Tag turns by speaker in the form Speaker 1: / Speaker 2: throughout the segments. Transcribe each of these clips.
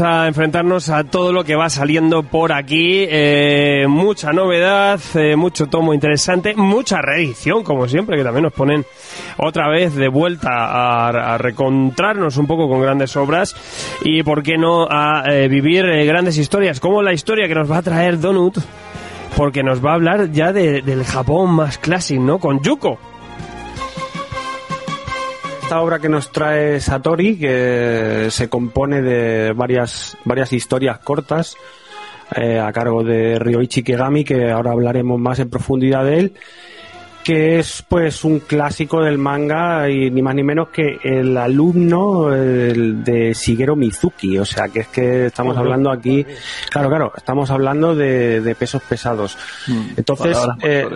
Speaker 1: a enfrentarnos a todo lo que va saliendo por aquí. Eh, mucha novedad, eh, mucho tomo interesante, mucha reedición, como siempre, que también nos ponen otra vez de vuelta a, a recontrarnos un poco con grandes obras y, ¿por qué no?, a eh, vivir grandes historias, como la historia que nos va a traer Donut, porque nos va a hablar ya de- del Japón más clásico, ¿no?, con Yuko.
Speaker 2: Esta obra que nos trae Satori, que se compone de varias, varias historias cortas eh, a cargo de Ryoichi Kegami, que ahora hablaremos más en profundidad de él, que es pues un clásico del manga y ni más ni menos que el alumno el de Shigeru Mizuki, o sea que es que estamos hablando aquí, claro, claro, estamos hablando de, de pesos pesados. Entonces,
Speaker 3: palabras
Speaker 2: eh.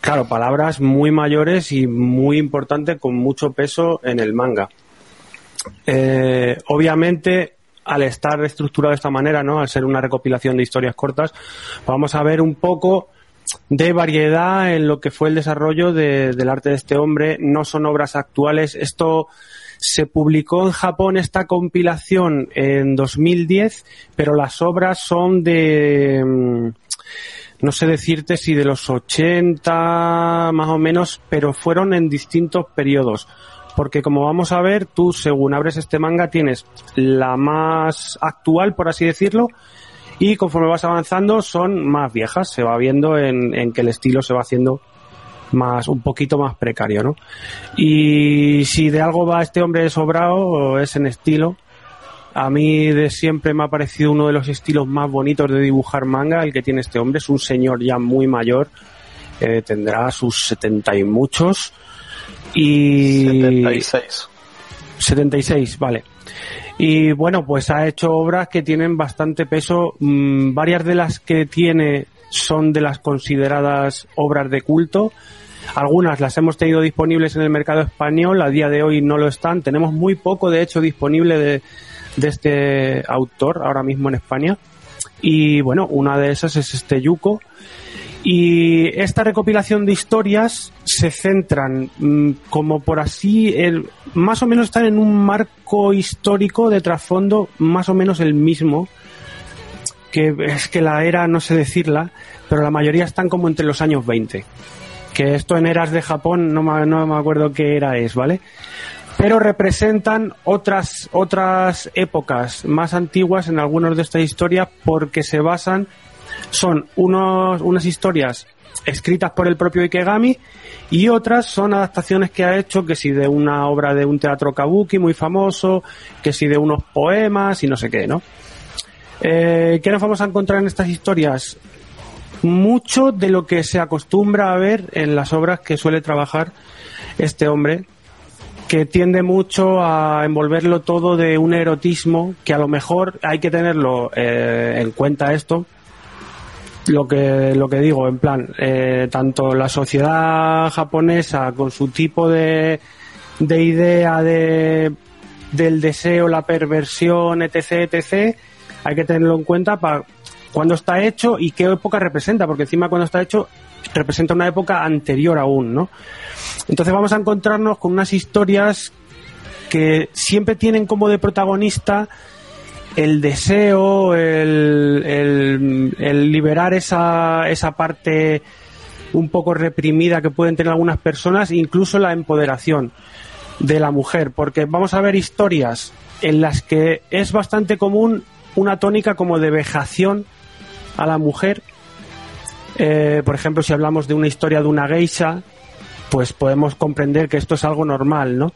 Speaker 2: Claro, palabras muy mayores y muy importantes con mucho peso en el manga. Eh, obviamente, al estar estructurado de esta manera, ¿no? Al ser una recopilación de historias cortas, vamos a ver un poco de variedad en lo que fue el desarrollo de- del arte de este hombre. No son obras actuales. Esto se publicó en Japón esta compilación en 2010, pero las obras son de mm, no sé decirte si de los 80 más o menos, pero fueron en distintos periodos. Porque como vamos a ver, tú según abres este manga tienes la más actual, por así decirlo, y conforme vas avanzando son más viejas. Se va viendo en, en que el estilo se va haciendo más, un poquito más precario, ¿no? Y si de algo va este hombre sobrado, es en estilo. A mí de siempre me ha parecido uno de los estilos más bonitos de dibujar manga, el que tiene este hombre. Es un señor ya muy mayor, eh, tendrá sus setenta y muchos. Y
Speaker 3: 76.
Speaker 2: 76, vale. Y bueno, pues ha hecho obras que tienen bastante peso. Mm, varias de las que tiene son de las consideradas obras de culto. Algunas las hemos tenido disponibles en el mercado español, a día de hoy no lo están. Tenemos muy poco, de hecho, disponible de, de este autor ahora mismo en España. Y bueno, una de esas es este Yuko. Y esta recopilación de historias se centran, mm, como por así, el, más o menos están en un marco histórico de trasfondo más o menos el mismo, que es que la era, no sé decirla, pero la mayoría están como entre los años 20. Que esto en eras de Japón no me, no me acuerdo qué era es, ¿vale? Pero representan otras, otras épocas más antiguas en algunas de estas historias porque se basan son unos, unas historias escritas por el propio Ikegami y otras son adaptaciones que ha hecho, que si de una obra de un teatro kabuki muy famoso, que si de unos poemas y no sé qué, ¿no? Eh, ¿Qué nos vamos a encontrar en estas historias? Mucho de lo que se acostumbra a ver en las obras que suele trabajar este hombre, que tiende mucho a envolverlo todo de un erotismo que a lo mejor hay que tenerlo eh, en cuenta esto, lo que lo que digo en plan eh, tanto la sociedad japonesa con su tipo de, de idea de del deseo la perversión etc etc hay que tenerlo en cuenta para cuándo está hecho y qué época representa porque encima cuando está hecho representa una época anterior aún no entonces vamos a encontrarnos con unas historias que siempre tienen como de protagonista el deseo, el, liberar esa, esa parte un poco reprimida que pueden tener algunas personas, incluso la empoderación de la mujer, porque vamos a ver historias en las que es bastante común una tónica como de vejación a la mujer. Eh, por ejemplo, si hablamos de una historia de una geisha, pues podemos comprender que esto es algo normal, ¿no?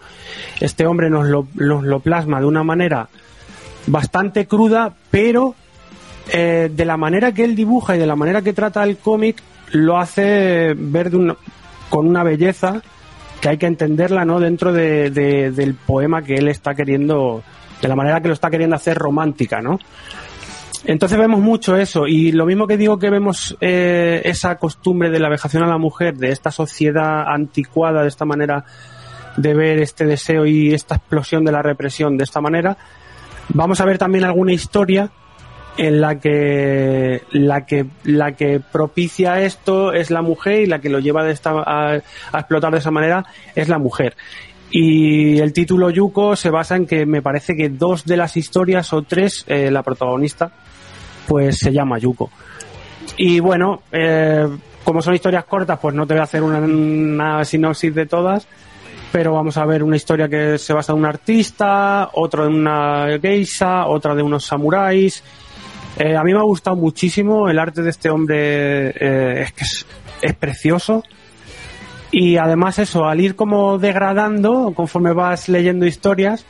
Speaker 2: Este hombre nos lo, nos lo plasma de una manera bastante cruda, pero eh, de la manera que él dibuja y de la manera que trata el cómic, lo hace ver de una- con una belleza que hay que entenderla, ¿no? Dentro de- de- del poema que él está queriendo, de la manera que lo está queriendo hacer romántica, ¿no? Entonces vemos mucho eso y lo mismo que digo que vemos eh, esa costumbre de la vejación a la mujer, de esta sociedad anticuada, de esta manera de ver este deseo y esta explosión de la represión de esta manera, vamos a ver también alguna historia en la que la que la que propicia esto es la mujer y la que lo lleva de esta, a, a explotar de esa manera es la mujer. Y el título Yuko se basa en que me parece que dos de las historias o tres, eh, la protagonista, pues se llama Yuko. Y bueno, eh, como son historias cortas, pues no te voy a hacer una, sinopsis de todas, pero vamos a ver una historia que se basa en un artista, otro en una geisha, otra de unos samuráis. Eh, a mí me ha gustado muchísimo el arte de este hombre, eh, es que es precioso. Y además eso, al ir como degradando, conforme vas leyendo historias,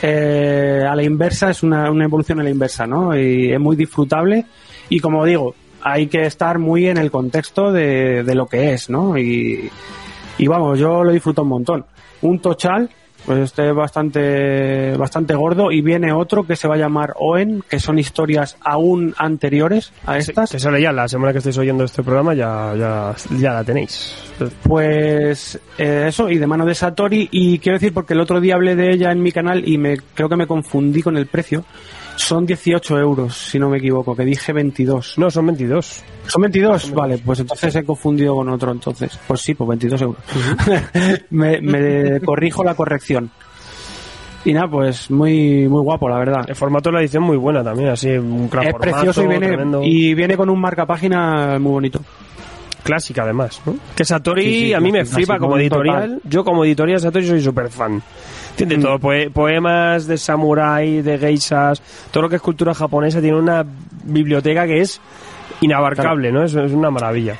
Speaker 2: eh, a la inversa es una, una evolución a la inversa, ¿no? Y es muy disfrutable y como digo, hay que estar muy en el contexto de, de lo que es, ¿no? Y, y vamos, yo lo disfruto un montón. Un tochal, pues este es bastante, bastante gordo y viene otro que se va a llamar Oen, que son historias aún anteriores a estas.
Speaker 1: Que sale ya la semana que estéis oyendo este programa, ya, ya, ya la tenéis.
Speaker 2: Pues eh, eso, y de mano de Satori, y quiero decir, porque el otro día hablé de ella en mi canal y me creo que me confundí con el precio. Son 18 euros, si no me equivoco, que dije 22.
Speaker 1: No, son 22.
Speaker 2: ¿Son 22? Vale, pues entonces he confundido con otro entonces. Pues sí, pues 22 euros. me, me corrijo la corrección. Y nada, pues muy muy guapo, la verdad.
Speaker 1: El formato de la edición muy buena también, así un gran
Speaker 2: Es
Speaker 1: formato,
Speaker 2: precioso y viene,
Speaker 1: tremendo.
Speaker 2: y viene con un marcapágina muy bonito.
Speaker 1: clásica además, ¿no? Que Satori
Speaker 2: Sí, sí,
Speaker 1: a mí me flipa como
Speaker 2: total.
Speaker 1: editorial. Yo como editorial Satori soy súper fan. Tiene
Speaker 2: Mm.
Speaker 1: todo, poe- poemas de samurái, de geishas, todo lo que es cultura japonesa, tiene una biblioteca que es inabarcable, ¿no? Es, es una maravilla.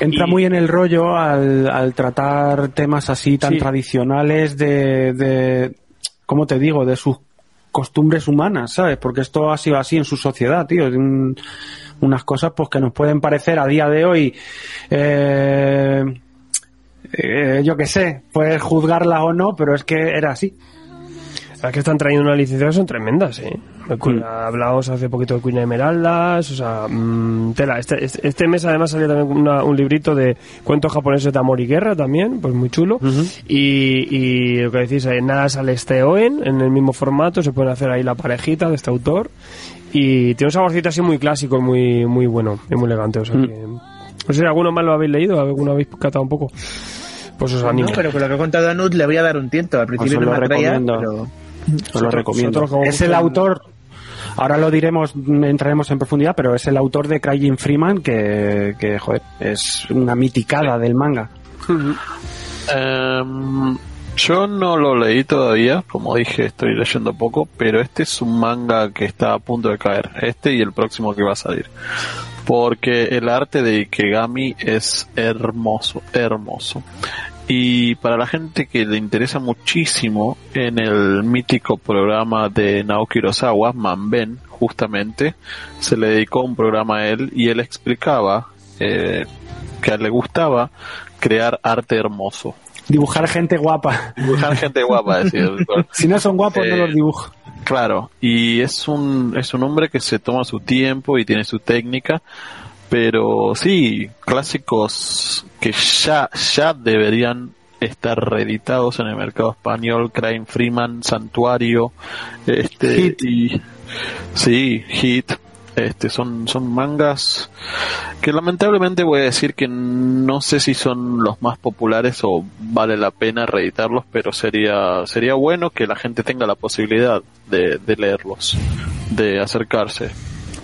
Speaker 2: Entra
Speaker 1: Y-
Speaker 2: muy en el rollo al, al tratar temas así tan
Speaker 1: Sí.
Speaker 2: tradicionales de, de, ¿cómo te digo? De sus costumbres humanas, ¿sabes? Porque esto ha sido así en su sociedad, tío. Un- unas cosas pues que nos pueden parecer a día de hoy, eh, eh, yo qué sé, puedes juzgarlas o no, pero es que era así.
Speaker 1: Las que están trayendo unas licencias son tremendas, ¿eh?
Speaker 2: Mm.
Speaker 1: Hablábamos hace poquito de Cuña Esmeraldas, o sea, mm, tela. Este, este, este mes además salió también una- un librito de cuentos japoneses de amor y guerra también, pues muy chulo. y, y lo que decís, eh, nada sale este Oen en el mismo formato, se pueden hacer ahí la parejita de este autor. Y tiene un saborcito así muy clásico, muy muy bueno, y muy elegante. O sea
Speaker 2: Mm.
Speaker 1: que, no sé si alguno más lo habéis leído, alguno habéis catado un poco. Pues os animo.
Speaker 3: No, pero con lo que ha contado Anud le voy a dar un tiento. Al principio
Speaker 2: Os
Speaker 3: no
Speaker 2: lo
Speaker 3: me atraía,
Speaker 2: recomiendo.
Speaker 3: pero
Speaker 2: Os lo recomiendo. Es el autor, ahora lo diremos, entraremos en profundidad, pero es el autor de Crying Freeman que, que joder, es una miticada del manga.
Speaker 4: Em, yo no lo leí todavía, como dije, estoy leyendo poco, pero este es un manga que está a punto de caer, este y el próximo que va a salir. Porque el arte de Ikegami es hermoso, hermoso. Y para la gente que le interesa muchísimo, en el mítico programa de Naoki Urasawa, Manben, justamente, se le dedicó un programa a él y él explicaba eh, que a él le gustaba crear arte hermoso.
Speaker 2: Dibujar gente guapa.
Speaker 4: Dibujar gente guapa, decir.
Speaker 2: Si no son guapos, no
Speaker 4: Eh,
Speaker 2: los dibujo.
Speaker 4: Claro, y es un, es un hombre que se toma su tiempo y tiene su técnica, pero sí, clásicos que ya, ya deberían estar reeditados en el mercado español, Crime Freeman, Santuario, este,
Speaker 2: Hit.
Speaker 4: y sí, Hit, este, son, son mangas que lamentablemente voy a decir que no sé si son los más populares o vale la pena reeditarlos, pero sería, sería bueno que la gente tenga la posibilidad de, de leerlos, de acercarse.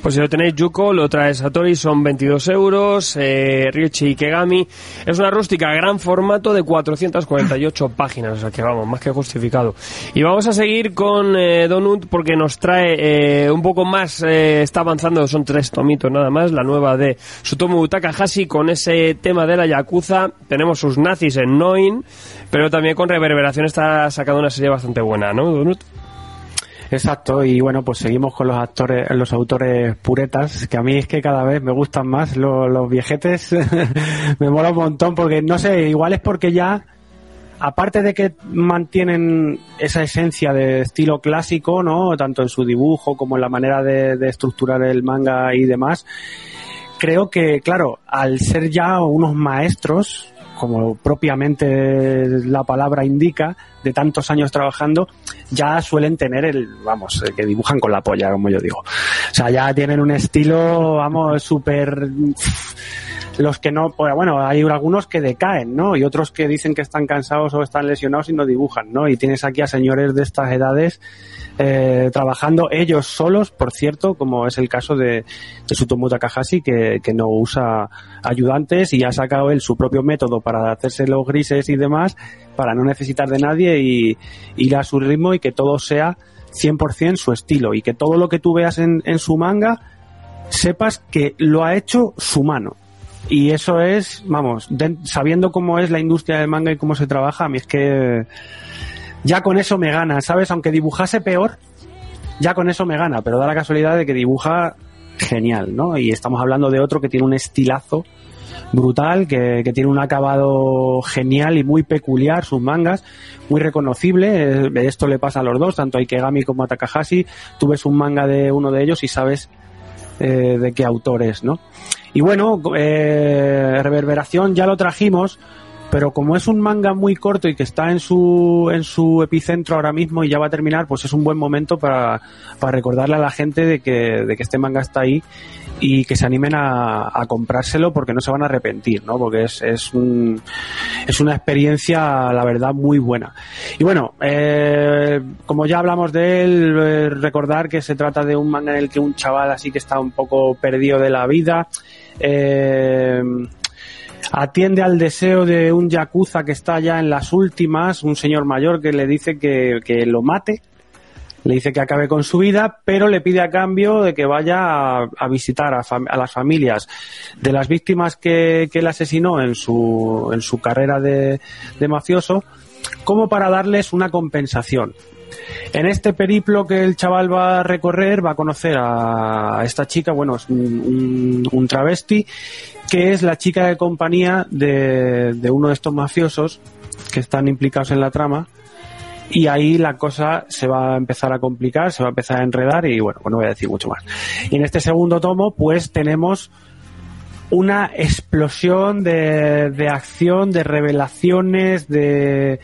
Speaker 1: Pues si lo tenéis Yuko, lo trae Satori, son 22 euros. Eh, Ryuichi Ikegami es una rústica gran formato de 448 páginas, o sea que vamos, más que justificado. Y vamos a seguir con eh, Donut porque nos trae eh, un poco más, eh, está avanzando, son tres tomitos nada más, la nueva de Sutomu Takahashi con ese tema de la Yakuza. Tenemos sus nazis en Noin, pero también con Reverberación está sacando una serie bastante buena, ¿no, Donut?
Speaker 2: Exacto, y bueno, pues seguimos con los actores, los autores puretas, que a mí es que cada vez me gustan más los, los viejetes, me mola un montón, porque no sé, igual es porque ya, aparte de que mantienen esa esencia de estilo clásico, ¿no? Tanto en su dibujo como en la manera de, de estructurar el manga y demás, creo que, claro, al ser ya unos maestros, como propiamente la palabra indica, de tantos años trabajando, ya suelen tener el, vamos, el que dibujan con la polla, como yo digo. O sea, ya tienen un estilo, vamos, súper... Los que no, pues, bueno, hay algunos que decaen, ¿no? Y otros que dicen que están cansados o están lesionados y no dibujan, ¿no? Y tienes aquí a señores de estas edades eh, trabajando ellos solos, por cierto, como es el caso de, de Sutomu Takahashi, que, que no usa ayudantes y ha sacado él su propio método para hacerse los grises y demás, para no necesitar de nadie y ir a su ritmo y que todo sea 100% su estilo y que todo lo que tú veas en, en su manga sepas que lo ha hecho su mano. Y eso es, vamos, sabiendo cómo es la industria del manga y cómo se trabaja, a mí es que ya con eso me gana, ¿sabes? Aunque dibujase peor, ya con eso me gana, pero da la casualidad de que dibuja genial, ¿no? Y estamos hablando de otro que tiene un estilazo brutal, que, que tiene un acabado genial y muy peculiar, sus mangas, muy reconocible. Eh, Esto le pasa a los dos, tanto a Ikegami como a Takahashi. Tú ves un manga de uno de ellos y sabes eh, de qué autor es, ¿no? Y bueno, eh, Reverberación ya lo trajimos, pero como es un manga muy corto y que está en su, en su epicentro ahora mismo y ya va a terminar, pues es un buen momento para, para recordarle a la gente de que, de que este manga está ahí y que se animen a, a comprárselo porque no se van a arrepentir, ¿no? Porque es, es, un, es una experiencia, la verdad, muy buena. Y bueno, eh, como ya hablamos de él, eh, recordar que se trata de un manga en el que un chaval así que está un poco perdido de la vida, eh, atiende al deseo de un yakuza que está ya en las últimas, un señor mayor que le dice que, que lo mate, le dice que acabe con su vida, pero le pide a cambio de que vaya a, visitar a, a las familias de las víctimas que, que él asesinó en su, en su carrera de, de mafioso, como para darles una compensación. En este periplo que el chaval va a recorrer, va a conocer a esta chica, bueno, es un travesti, que es la chica de compañía de, de uno de estos mafiosos que están implicados en la trama. Y ahí la cosa se va a empezar a complicar, se va a empezar a enredar y bueno, pues no voy a decir mucho más. Y en este segundo tomo, pues tenemos una explosión de, de acción, de revelaciones, de,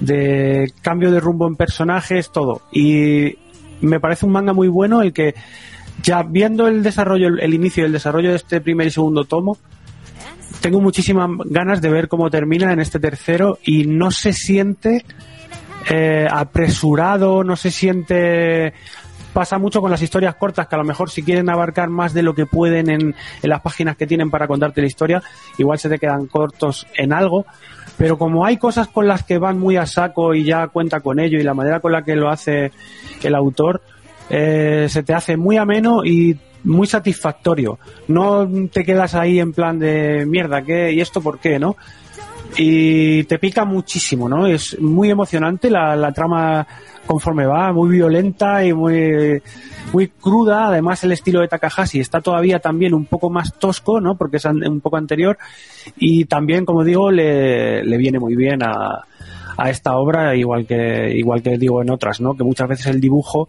Speaker 2: de cambio de rumbo en personajes, todo. Y me parece un manga muy bueno el que ya viendo el desarrollo, el, inicio y el desarrollo de este primer y segundo tomo, tengo muchísimas ganas de ver cómo termina en este tercero y no se siente eh, apresurado, no se siente pasa mucho con las historias cortas que a lo mejor si quieren abarcar más de lo que pueden en, las páginas que tienen para contarte la historia, igual se te quedan cortos en algo, pero como hay cosas con las que van muy a saco y ya cuenta con ello y la manera con la que lo hace el autor, eh, se te hace muy ameno y muy satisfactorio. No te quedas ahí en plan de mierda, ¿qué? ¿Y esto por qué, no? Y te pica muchísimo, ¿no? Es muy emocionante la, la trama conforme va, muy violenta y muy, muy cruda. Además, el estilo de Takahashi está todavía también un poco más tosco, ¿no? Porque es un poco anterior. Y también, como digo, le, le viene muy bien a, a esta obra, igual que, igual que digo en otras, ¿no? Que muchas veces el dibujo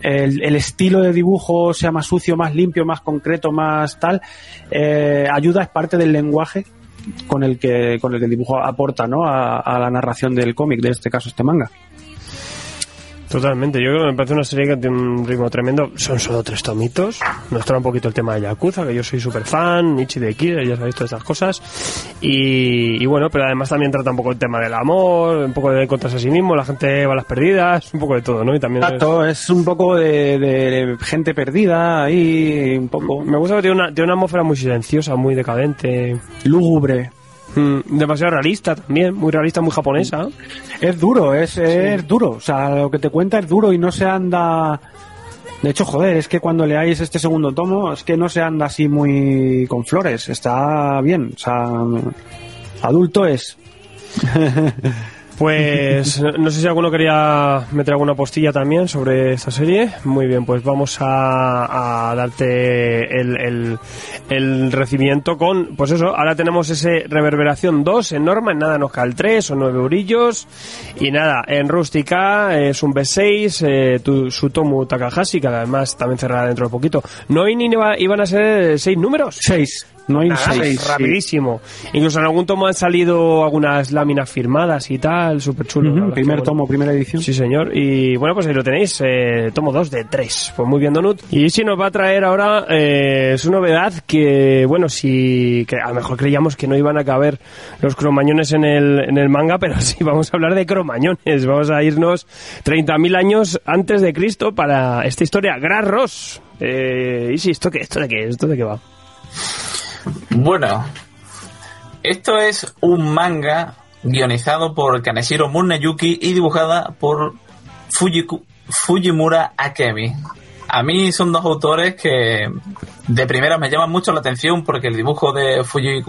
Speaker 2: el, el estilo de dibujo sea más sucio, más limpio, más concreto, más tal, eh, ayuda, es parte del lenguaje con el que con el que el dibujo aporta ¿no? a, a la narración del cómic, de este caso este manga.
Speaker 1: Totalmente, yo creo que me parece una serie que tiene un ritmo tremendo. Son solo tres tomitos. Nos trae un poquito el tema de Yakuza, que yo soy súper fan, Nichi de Kira, ya sabéis todas estas cosas. Y, y, bueno, pero además también trata un poco el tema del amor, un poco de encontrarse a sí mismo, la gente va a las perdidas, un poco de todo, ¿no? Y también
Speaker 2: Exacto, es... es un poco de, de, gente perdida ahí, un poco.
Speaker 1: Me gusta que tiene una, tiene una atmósfera muy silenciosa, muy decadente.
Speaker 2: Lúgubre.
Speaker 1: Mm, demasiado realista también, muy realista, muy japonesa.
Speaker 2: Es duro, es, es duro. O sea, lo que te cuenta es duro y no se anda. De hecho, joder, es que cuando leáis este segundo tomo, es que no se anda así muy con flores. Está bien. O sea, adulto es.
Speaker 1: Pues no sé si alguno quería meter alguna postilla también sobre esta serie. Muy bien, pues vamos a, a darte el, el, el, recibimiento con, pues eso, ahora tenemos ese Reverberación 2 en Norma, en nada nos cae el 3, son 9 eurillos. Y nada, en Rústica es un B6, eh, tu, Sutomu Takahashi, que además también cerrará dentro de poquito. No ni iban a ser 6 números.
Speaker 2: 6. No hay
Speaker 1: Nada,
Speaker 2: seis,
Speaker 1: rapidísimo. Sí. Incluso en algún tomo han salido algunas láminas firmadas y tal, súper chulo.
Speaker 2: Uh -huh, primer tomo, primera edición.
Speaker 1: Sí, señor. Y bueno, pues ahí lo tenéis, eh, tomo 2 de 3. Pues muy bien, Donut. Y si nos va a traer ahora eh, su novedad que, bueno, si que a lo mejor creíamos que no iban a caber los cromañones en el, en el manga, pero sí, vamos a hablar de cromañones. Vamos a irnos 30.000 años antes de Cristo para esta historia. Gras Eh, y si, ¿esto qué? ¿Esto de qué? ¿Esto de qué va?
Speaker 5: Bueno, esto es un manga guionizado por Kaneshiro Murneyuki y dibujada por Fujimura Akemi. A mí son dos autores que de primera me llaman mucho la atención porque el dibujo de Fuji,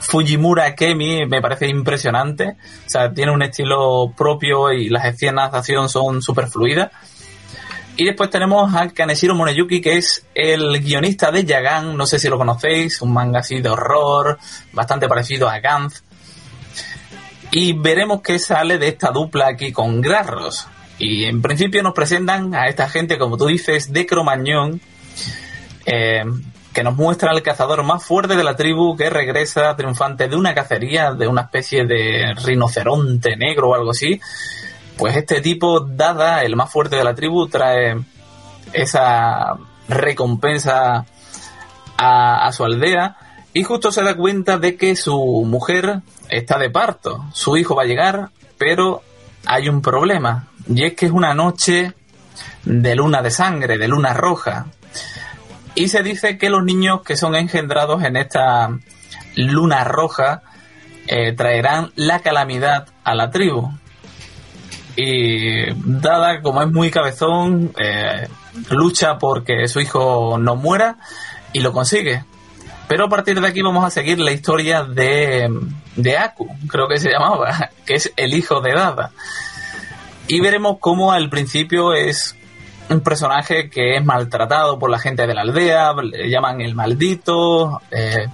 Speaker 5: Fujimura Akemi me parece impresionante. O sea, tiene un estilo propio y las escenas de acción son súper fluidas. Y después tenemos a Kaneshiro Moneyuki, que es el guionista de Yagan, no sé si lo conocéis, un manga así de horror, bastante parecido a Gantz. Y veremos qué sale de esta dupla aquí con Grarros. Y en principio nos presentan a esta gente, como tú dices, de Cromañón, eh, que nos muestra al cazador más fuerte de la tribu que regresa triunfante de una cacería, de una especie de rinoceronte negro o algo así, pues este tipo, Dada, el más fuerte de la tribu, trae esa recompensa a, su aldea y justo se da cuenta de que su mujer está de parto. Su hijo va a llegar, pero hay un problema. Y es que es una noche de luna de sangre, de luna roja. Y se dice que los niños que son engendrados en esta luna roja eh, traerán la calamidad a la tribu. Y Dada, como es muy cabezón, eh, lucha porque su hijo no muera y lo consigue. Pero a partir de aquí vamos a seguir la historia de, de Aku, creo que se llamaba, que es el hijo de Dada. Y veremos cómo al principio es un personaje que es maltratado por la gente de la aldea, le llaman el maldito, eh,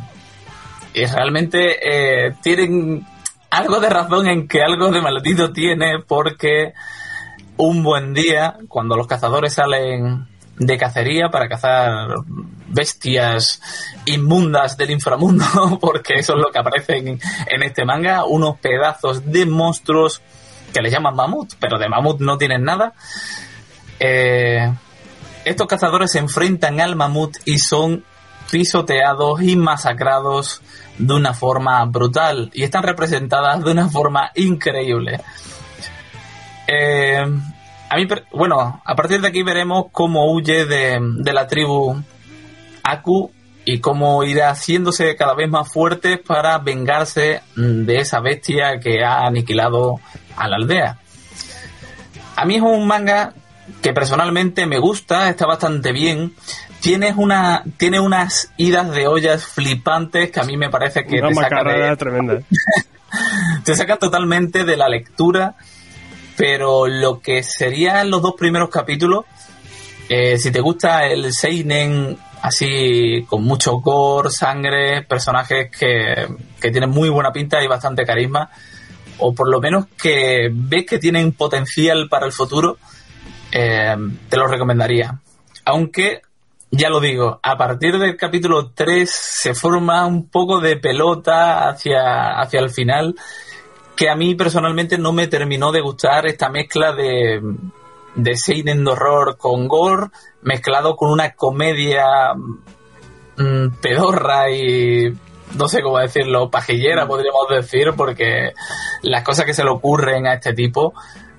Speaker 5: y realmente eh, tienen algo de razón en que algo de maldito tiene porque un buen día, cuando los cazadores salen de cacería para cazar bestias inmundas del inframundo, porque eso es lo que aparece en, en este manga, unos pedazos de monstruos que le llaman mamut, pero de mamut no tienen nada. Eh, estos cazadores se enfrentan al mamut y son pisoteados y masacrados de una forma brutal y están representadas de una forma increíble. Eh, a mí, bueno, a partir de aquí veremos cómo huye de, de, la tribu Aku y cómo irá haciéndose cada vez más fuerte para vengarse de esa bestia que ha aniquilado a la aldea. A mí es un manga que personalmente me gusta, está bastante bien. Tienes una, tiene unas idas de ollas flipantes que a mí me parece que
Speaker 1: una
Speaker 5: te sacan
Speaker 1: de... tremenda.
Speaker 5: te sacan totalmente de la lectura, pero lo que serían los dos primeros capítulos, eh, si te gusta el seinen así con mucho gore, sangre, personajes que, que tienen muy buena pinta y bastante carisma, o por lo menos que ves que tienen potencial para el futuro, eh, te lo recomendaría. Aunque, ya lo digo, a partir del capítulo 3 se forma un poco de pelota hacia, hacia el final, que a mí personalmente no me terminó de gustar esta mezcla de, de seinen de horror con gore, mezclado con una comedia mm, pedorra y no sé cómo decirlo, pajillera podríamos decir, porque las cosas que se le ocurren a este tipo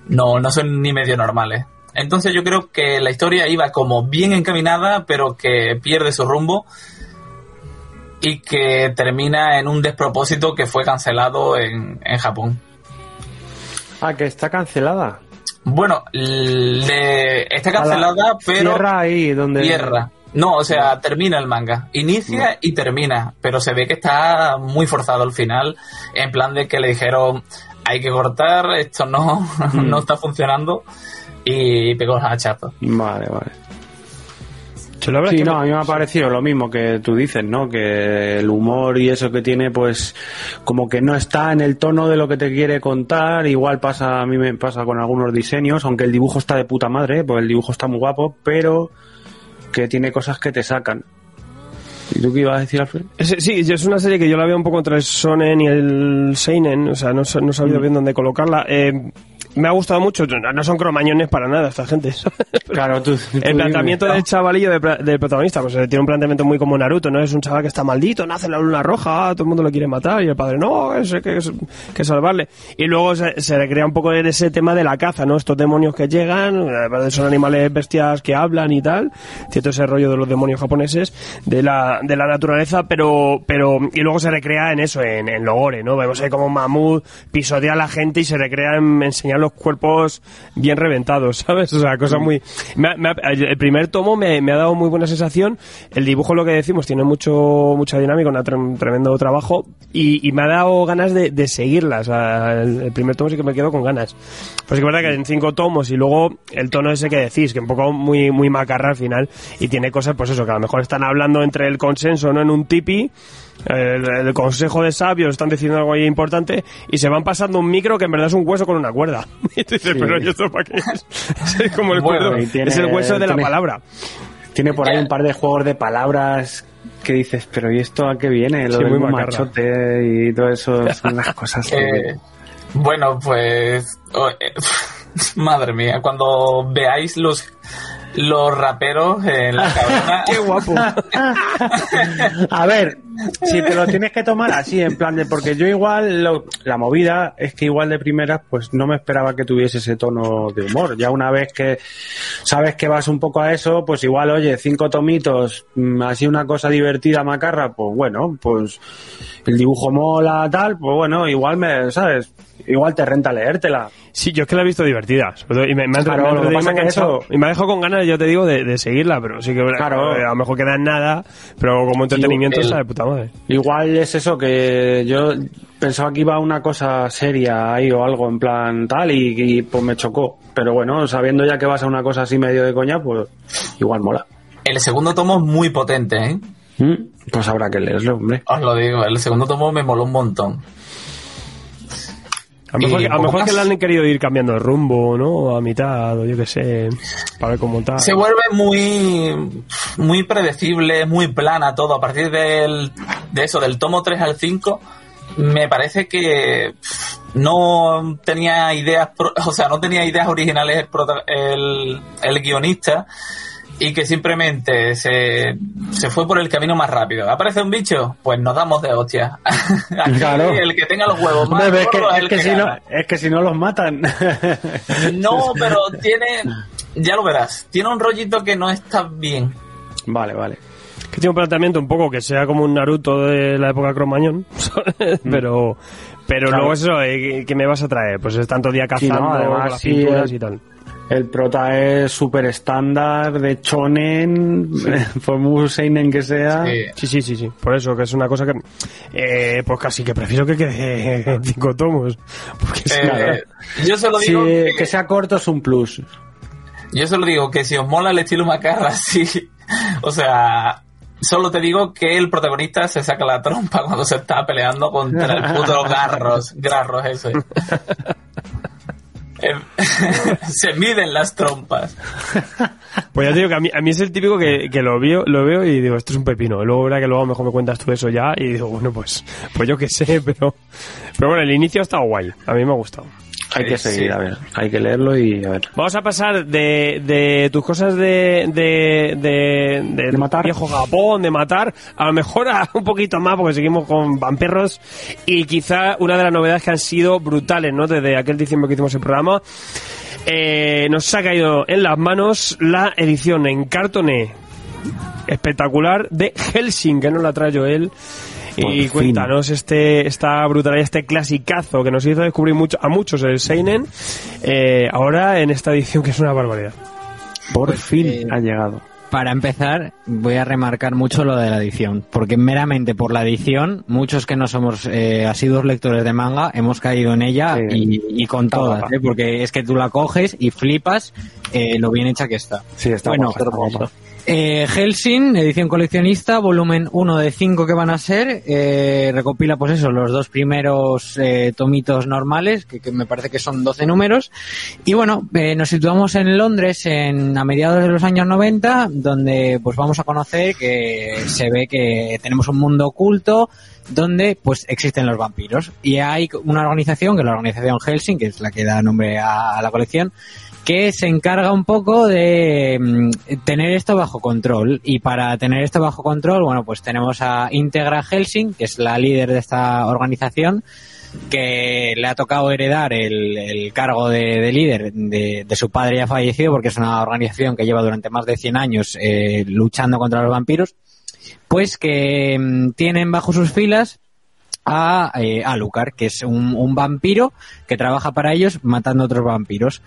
Speaker 5: no, no son ni medio normales. Entonces yo creo que la historia iba como bien encaminada, pero que pierde su rumbo y que termina en un despropósito que fue cancelado en, en Japón.
Speaker 2: Ah, que está cancelada.
Speaker 5: Bueno, le- está cancelada, pero
Speaker 2: Tierra ahí donde.
Speaker 5: tierra. No, o sea, termina el manga. Inicia y termina, pero se ve que está muy forzado al final, en plan de que le dijeron, hay que cortar, esto no, no está funcionando, y pegó el hachazo.
Speaker 2: Vale, vale.
Speaker 1: Yo la verdad
Speaker 2: Sí,
Speaker 1: es que
Speaker 2: no,
Speaker 1: me-
Speaker 2: a mí me ha parecido lo mismo que tú dices, ¿no? Que el humor y eso que tiene, pues, como que no está en el tono de lo que te quiere contar. Igual pasa, a mí me pasa con algunos diseños, aunque el dibujo está de puta madre, pues el dibujo está muy guapo, pero que tiene cosas que te sacan. ¿Y tú qué ibas a decir, Alfred?
Speaker 1: Sí, es una serie que yo la veo un poco entre el Sonen y el Seinen, o sea, no, no he sabido bien dónde colocarla. Eh, me ha gustado mucho, no son cromañones para nada esta gente.
Speaker 2: Claro, tú. tú
Speaker 1: El
Speaker 2: dime.
Speaker 1: planteamiento del chavalillo del protagonista, pues eh, tiene un planteamiento muy como Naruto, ¿no? Es un chaval que está maldito, nace en la luna roja, todo el mundo lo quiere matar y el padre, no, es que es que salvarle. Y luego se, se recrea un poco en ese tema de la caza, ¿no? Estos demonios que llegan, eh, son animales bestias que hablan y tal, cierto ese rollo de los demonios japoneses, de la, de la naturaleza, pero, pero, y luego se recrea en eso, en, en lo gore, ¿no? Vemos ahí como un mamut pisotea a la gente y se recrea en enseñar los cuerpos bien reventados, ¿sabes? O sea, cosa muy... me ha- me ha- el primer tomo me, me ha dado muy buena sensación, el dibujo, lo que decimos, tiene mucho mucha dinámica, un tre- tremendo trabajo y, y me ha dado ganas de, de seguirla, o sea, el, el primer tomo sí que me quedo con ganas. Pues es verdad que en cinco tomos y luego el tono ese que decís, que un poco muy, muy macarra al final y tiene cosas, pues eso, que a lo mejor están hablando entre el consenso, ¿no? En un tipi, el, el consejo de sabios están diciendo algo ahí importante y se van pasando un micro que en verdad es un hueso con una cuerda. Y tú dices, pero ¿y esto para qué es? Es como el,
Speaker 5: Bueno,
Speaker 1: cuerdo,
Speaker 2: tiene-
Speaker 1: es el hueso de la palabra.
Speaker 2: Tiene por ahí un par de juegos de palabras que dices, pero ¿y esto a qué viene? Lo
Speaker 1: Sí,
Speaker 2: del
Speaker 1: muy
Speaker 2: machote y todo eso son las cosas que...
Speaker 5: Eh, bueno, pues. oh, eh, madre mía, cuando veáis los los raperos en la cabina.
Speaker 1: Qué guapo.
Speaker 2: A ver, si te lo tienes que tomar así, en plan de, porque yo igual, lo- la movida es que igual de primeras, pues no me esperaba que tuviese ese tono de humor. Ya una vez que sabes que vas un poco a eso, pues igual, oye, cinco tomitos, mm, así una cosa divertida, macarra, pues bueno, pues el dibujo mola, tal, pues bueno, igual me, ¿sabes? Igual te renta leértela.
Speaker 1: Sí, yo es que la he visto divertida. Y me, me ha,
Speaker 2: Claro,
Speaker 1: me me ha
Speaker 2: que
Speaker 1: enganchado.
Speaker 2: eso-
Speaker 1: Y me ha dejado con ganas, yo te digo, de, de seguirla, pero sí que
Speaker 2: Claro.
Speaker 1: eh, a lo mejor queda en nada, pero como entretenimiento
Speaker 5: el-
Speaker 1: está de puta madre.
Speaker 2: Igual es eso que yo pensaba que iba una cosa seria ahí o algo en plan tal y, y, pues me chocó. Pero bueno, sabiendo ya que vas a una cosa así medio de coña, pues igual mola.
Speaker 5: El segundo tomo es muy potente, ¿eh?
Speaker 2: Mm, Pues habrá que leerlo, hombre.
Speaker 5: Os lo digo, el segundo tomo me moló un montón.
Speaker 1: A lo mejor, a mejor que le han querido ir cambiando de rumbo, ¿no? A mitad, o yo qué sé, para ver cómo tal.
Speaker 5: Se vuelve muy, muy predecible, muy plana todo. A partir del, de eso, del tomo 3 al 5, me parece que no tenía ideas, o sea, no tenía ideas originales el, el, el guionista y que simplemente se, se fue por el camino más rápido. ¿Aparece un bicho? Pues nos damos de hostia. Aquí
Speaker 2: Claro.
Speaker 5: el que tenga los huevos más
Speaker 2: Hombre, es, que,
Speaker 5: gordos es el
Speaker 2: que
Speaker 5: que
Speaker 2: si no, es que si no los matan.
Speaker 5: No, pero tiene, ya lo verás, tiene un rollito que no está bien.
Speaker 2: vale, vale.
Speaker 1: Que tiene un planteamiento un poco que sea como un Naruto de la época Cromañón, ¿sabes? pero pero
Speaker 2: Mm. Claro.
Speaker 1: luego eso, eh, ¿qué- ¿qué me vas a traer? Pues es tanto día
Speaker 2: Sí, no,
Speaker 1: cazando,
Speaker 2: además,
Speaker 1: con las
Speaker 2: sí,
Speaker 1: pinturas
Speaker 2: eh,
Speaker 1: y tal.
Speaker 2: El prota es súper estándar, de chonen, por muy seinen que sea.
Speaker 5: Sí.
Speaker 1: Sí, sí, sí, sí. Por eso, que es una cosa que. Eh, pues casi que prefiero que quede en cinco tomos. Porque es
Speaker 5: Eh, yo solo
Speaker 2: Sí,
Speaker 5: digo que,
Speaker 2: que sea corto es un plus.
Speaker 5: yo solo digo que si os mola el estilo macarra, sí. O sea, solo te digo que el protagonista se saca la trompa cuando se está peleando contra el puto Garros, Garros ese. Eh, se miden las trompas.
Speaker 1: Pues ya te digo que a mí, a mí es el típico que, que lo, veo, lo veo y digo, esto es un pepino. Luego verá que luego mejor me cuentas tú eso ya y digo, bueno, pues, pues yo qué sé, pero, pero bueno, el inicio ha estado guay. A mí me ha gustado.
Speaker 2: Hay que seguir,
Speaker 5: sí.
Speaker 2: a ver. Hay que leerlo y a ver.
Speaker 1: Vamos a pasar de, de tus cosas de, de, de, de
Speaker 2: De matar.
Speaker 1: viejo Japón, de matar, a lo mejor a un poquito más, porque seguimos con vampiros. Y quizá una de las novedades que han sido brutales, ¿no? Desde aquel diciembre que hicimos el programa, eh, nos ha caído en las manos la edición en cartoné espectacular de Helsing, que nos la trae Joel.
Speaker 2: Por
Speaker 1: Y
Speaker 2: fin.
Speaker 1: cuéntanos este, esta brutalidad, este clasicazo que nos hizo descubrir mucho, a muchos el Seinen, eh, ahora en esta edición que es una barbaridad.
Speaker 2: Por
Speaker 6: Pues,
Speaker 2: fin
Speaker 6: eh,
Speaker 2: ha llegado.
Speaker 6: Para empezar, voy a remarcar mucho lo de la edición, porque meramente por la edición, muchos que no somos eh, asiduos lectores de manga hemos caído en ella
Speaker 2: Sí.
Speaker 6: y, y con todas. ¿eh? porque es que tú la coges y flipas eh, lo bien hecha que está.
Speaker 2: Sí, está
Speaker 6: bueno,
Speaker 2: guapa, está guapa.
Speaker 6: Eh, Helsing, edición coleccionista, volumen 1 de 5 que van a ser, eh, recopila pues eso, los dos primeros eh, tomitos normales, que, me parece que son 12 números, y bueno, eh, nos situamos en Londres en, a mediados de los años 90, donde pues vamos a conocer que se ve que tenemos un mundo oculto, donde pues existen los vampiros, y hay una organización, que es la organización Helsing, que es la que da nombre a la colección, que se encarga un poco de mm, tener esto bajo control. Y para tener esto bajo control, bueno, pues tenemos a Integra Helsing, que es la líder de esta organización, que le ha tocado heredar el, el cargo de, de líder de, de su padre ya fallecido, porque es una organización que lleva durante más de 100 años eh, luchando contra los vampiros, pues que mm, tienen bajo sus filas a eh, Alucard, que es un, un vampiro que trabaja para ellos matando otros vampiros.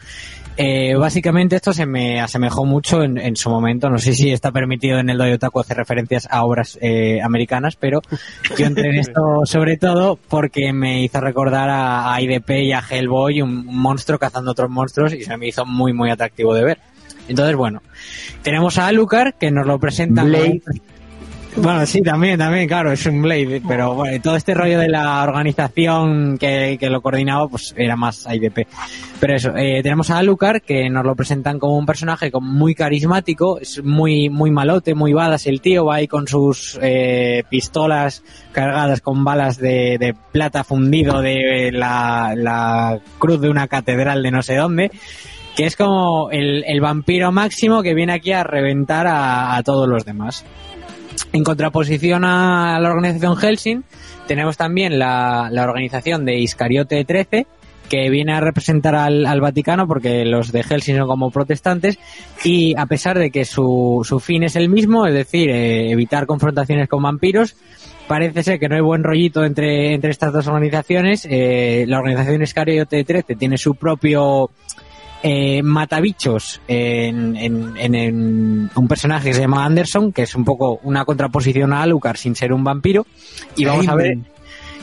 Speaker 6: Eh, básicamente esto se me asemejó mucho en, en su momento. No sé si está permitido en el Doyo Taco hacer referencias a obras eh, americanas, pero yo entré en esto sobre todo porque me hizo recordar a, a IDP y a Hellboy, un, monstruo cazando otros monstruos, y se me hizo muy, muy atractivo de ver. Entonces, bueno, tenemos a Alucard que nos lo presenta.
Speaker 2: Blade.
Speaker 6: Bueno, sí, también, también, claro, es un Blade, pero bueno, todo este rollo de la organización que, que lo coordinaba, pues era más IDP. Pero eso, eh, tenemos a Alucard, que nos lo presentan como un personaje muy carismático, es muy, muy malote, muy badas el tío, va ahí con sus eh, pistolas cargadas con balas de, plata fundido de la, la cruz de una catedral de no sé dónde que es como el, el vampiro máximo que viene aquí a reventar a todos los demás. En contraposición a la organización Helsing, tenemos también la, la organización de Iscariote 13, que viene a representar al, al Vaticano, porque los de Helsing son como protestantes, y a pesar de que su, su fin es el mismo, es decir, eh, evitar confrontaciones con vampiros, parece ser que no hay buen rollito entre, entre estas dos organizaciones. Eh, la organización Iscariote 13 tiene su propio eh, matabichos en, en, en- en un personaje que se llama Anderson, que es un poco una contraposición a Alucard sin ser un vampiro. Y vamos a ver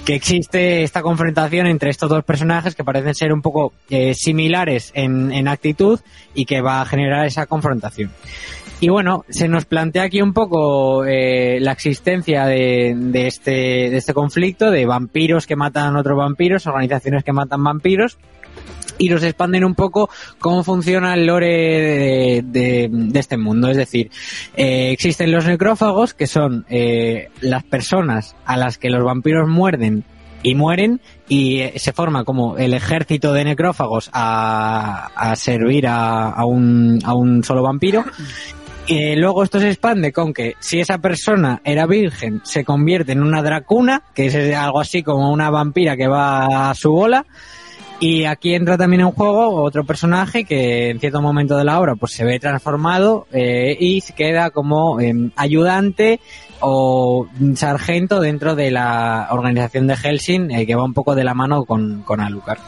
Speaker 6: que existe esta confrontación entre estos dos personajes que parecen ser un poco eh, similares en, en actitud y que va a generar esa confrontación. Y bueno, se nos plantea aquí un poco eh, la existencia de, de este, de este conflicto, de vampiros que matan a otros vampiros, organizaciones que matan vampiros, y nos expanden un poco cómo funciona el lore de, este mundo. Es decir, eh, existen los necrófagos, que son eh, las personas a las que los vampiros muerden y mueren y eh, se forma como el ejército de necrófagos a, a servir a, un, a un solo vampiro. Y luego esto se expande con que si esa persona era virgen, se convierte en una dracuna, que es algo así como una vampira que va a su bola. Y aquí entra también en juego otro personaje que en cierto momento de la obra pues se ve transformado eh, y se queda como em, ayudante o sargento dentro de la organización de Helsing eh, que va un poco de la mano con, con Alucard.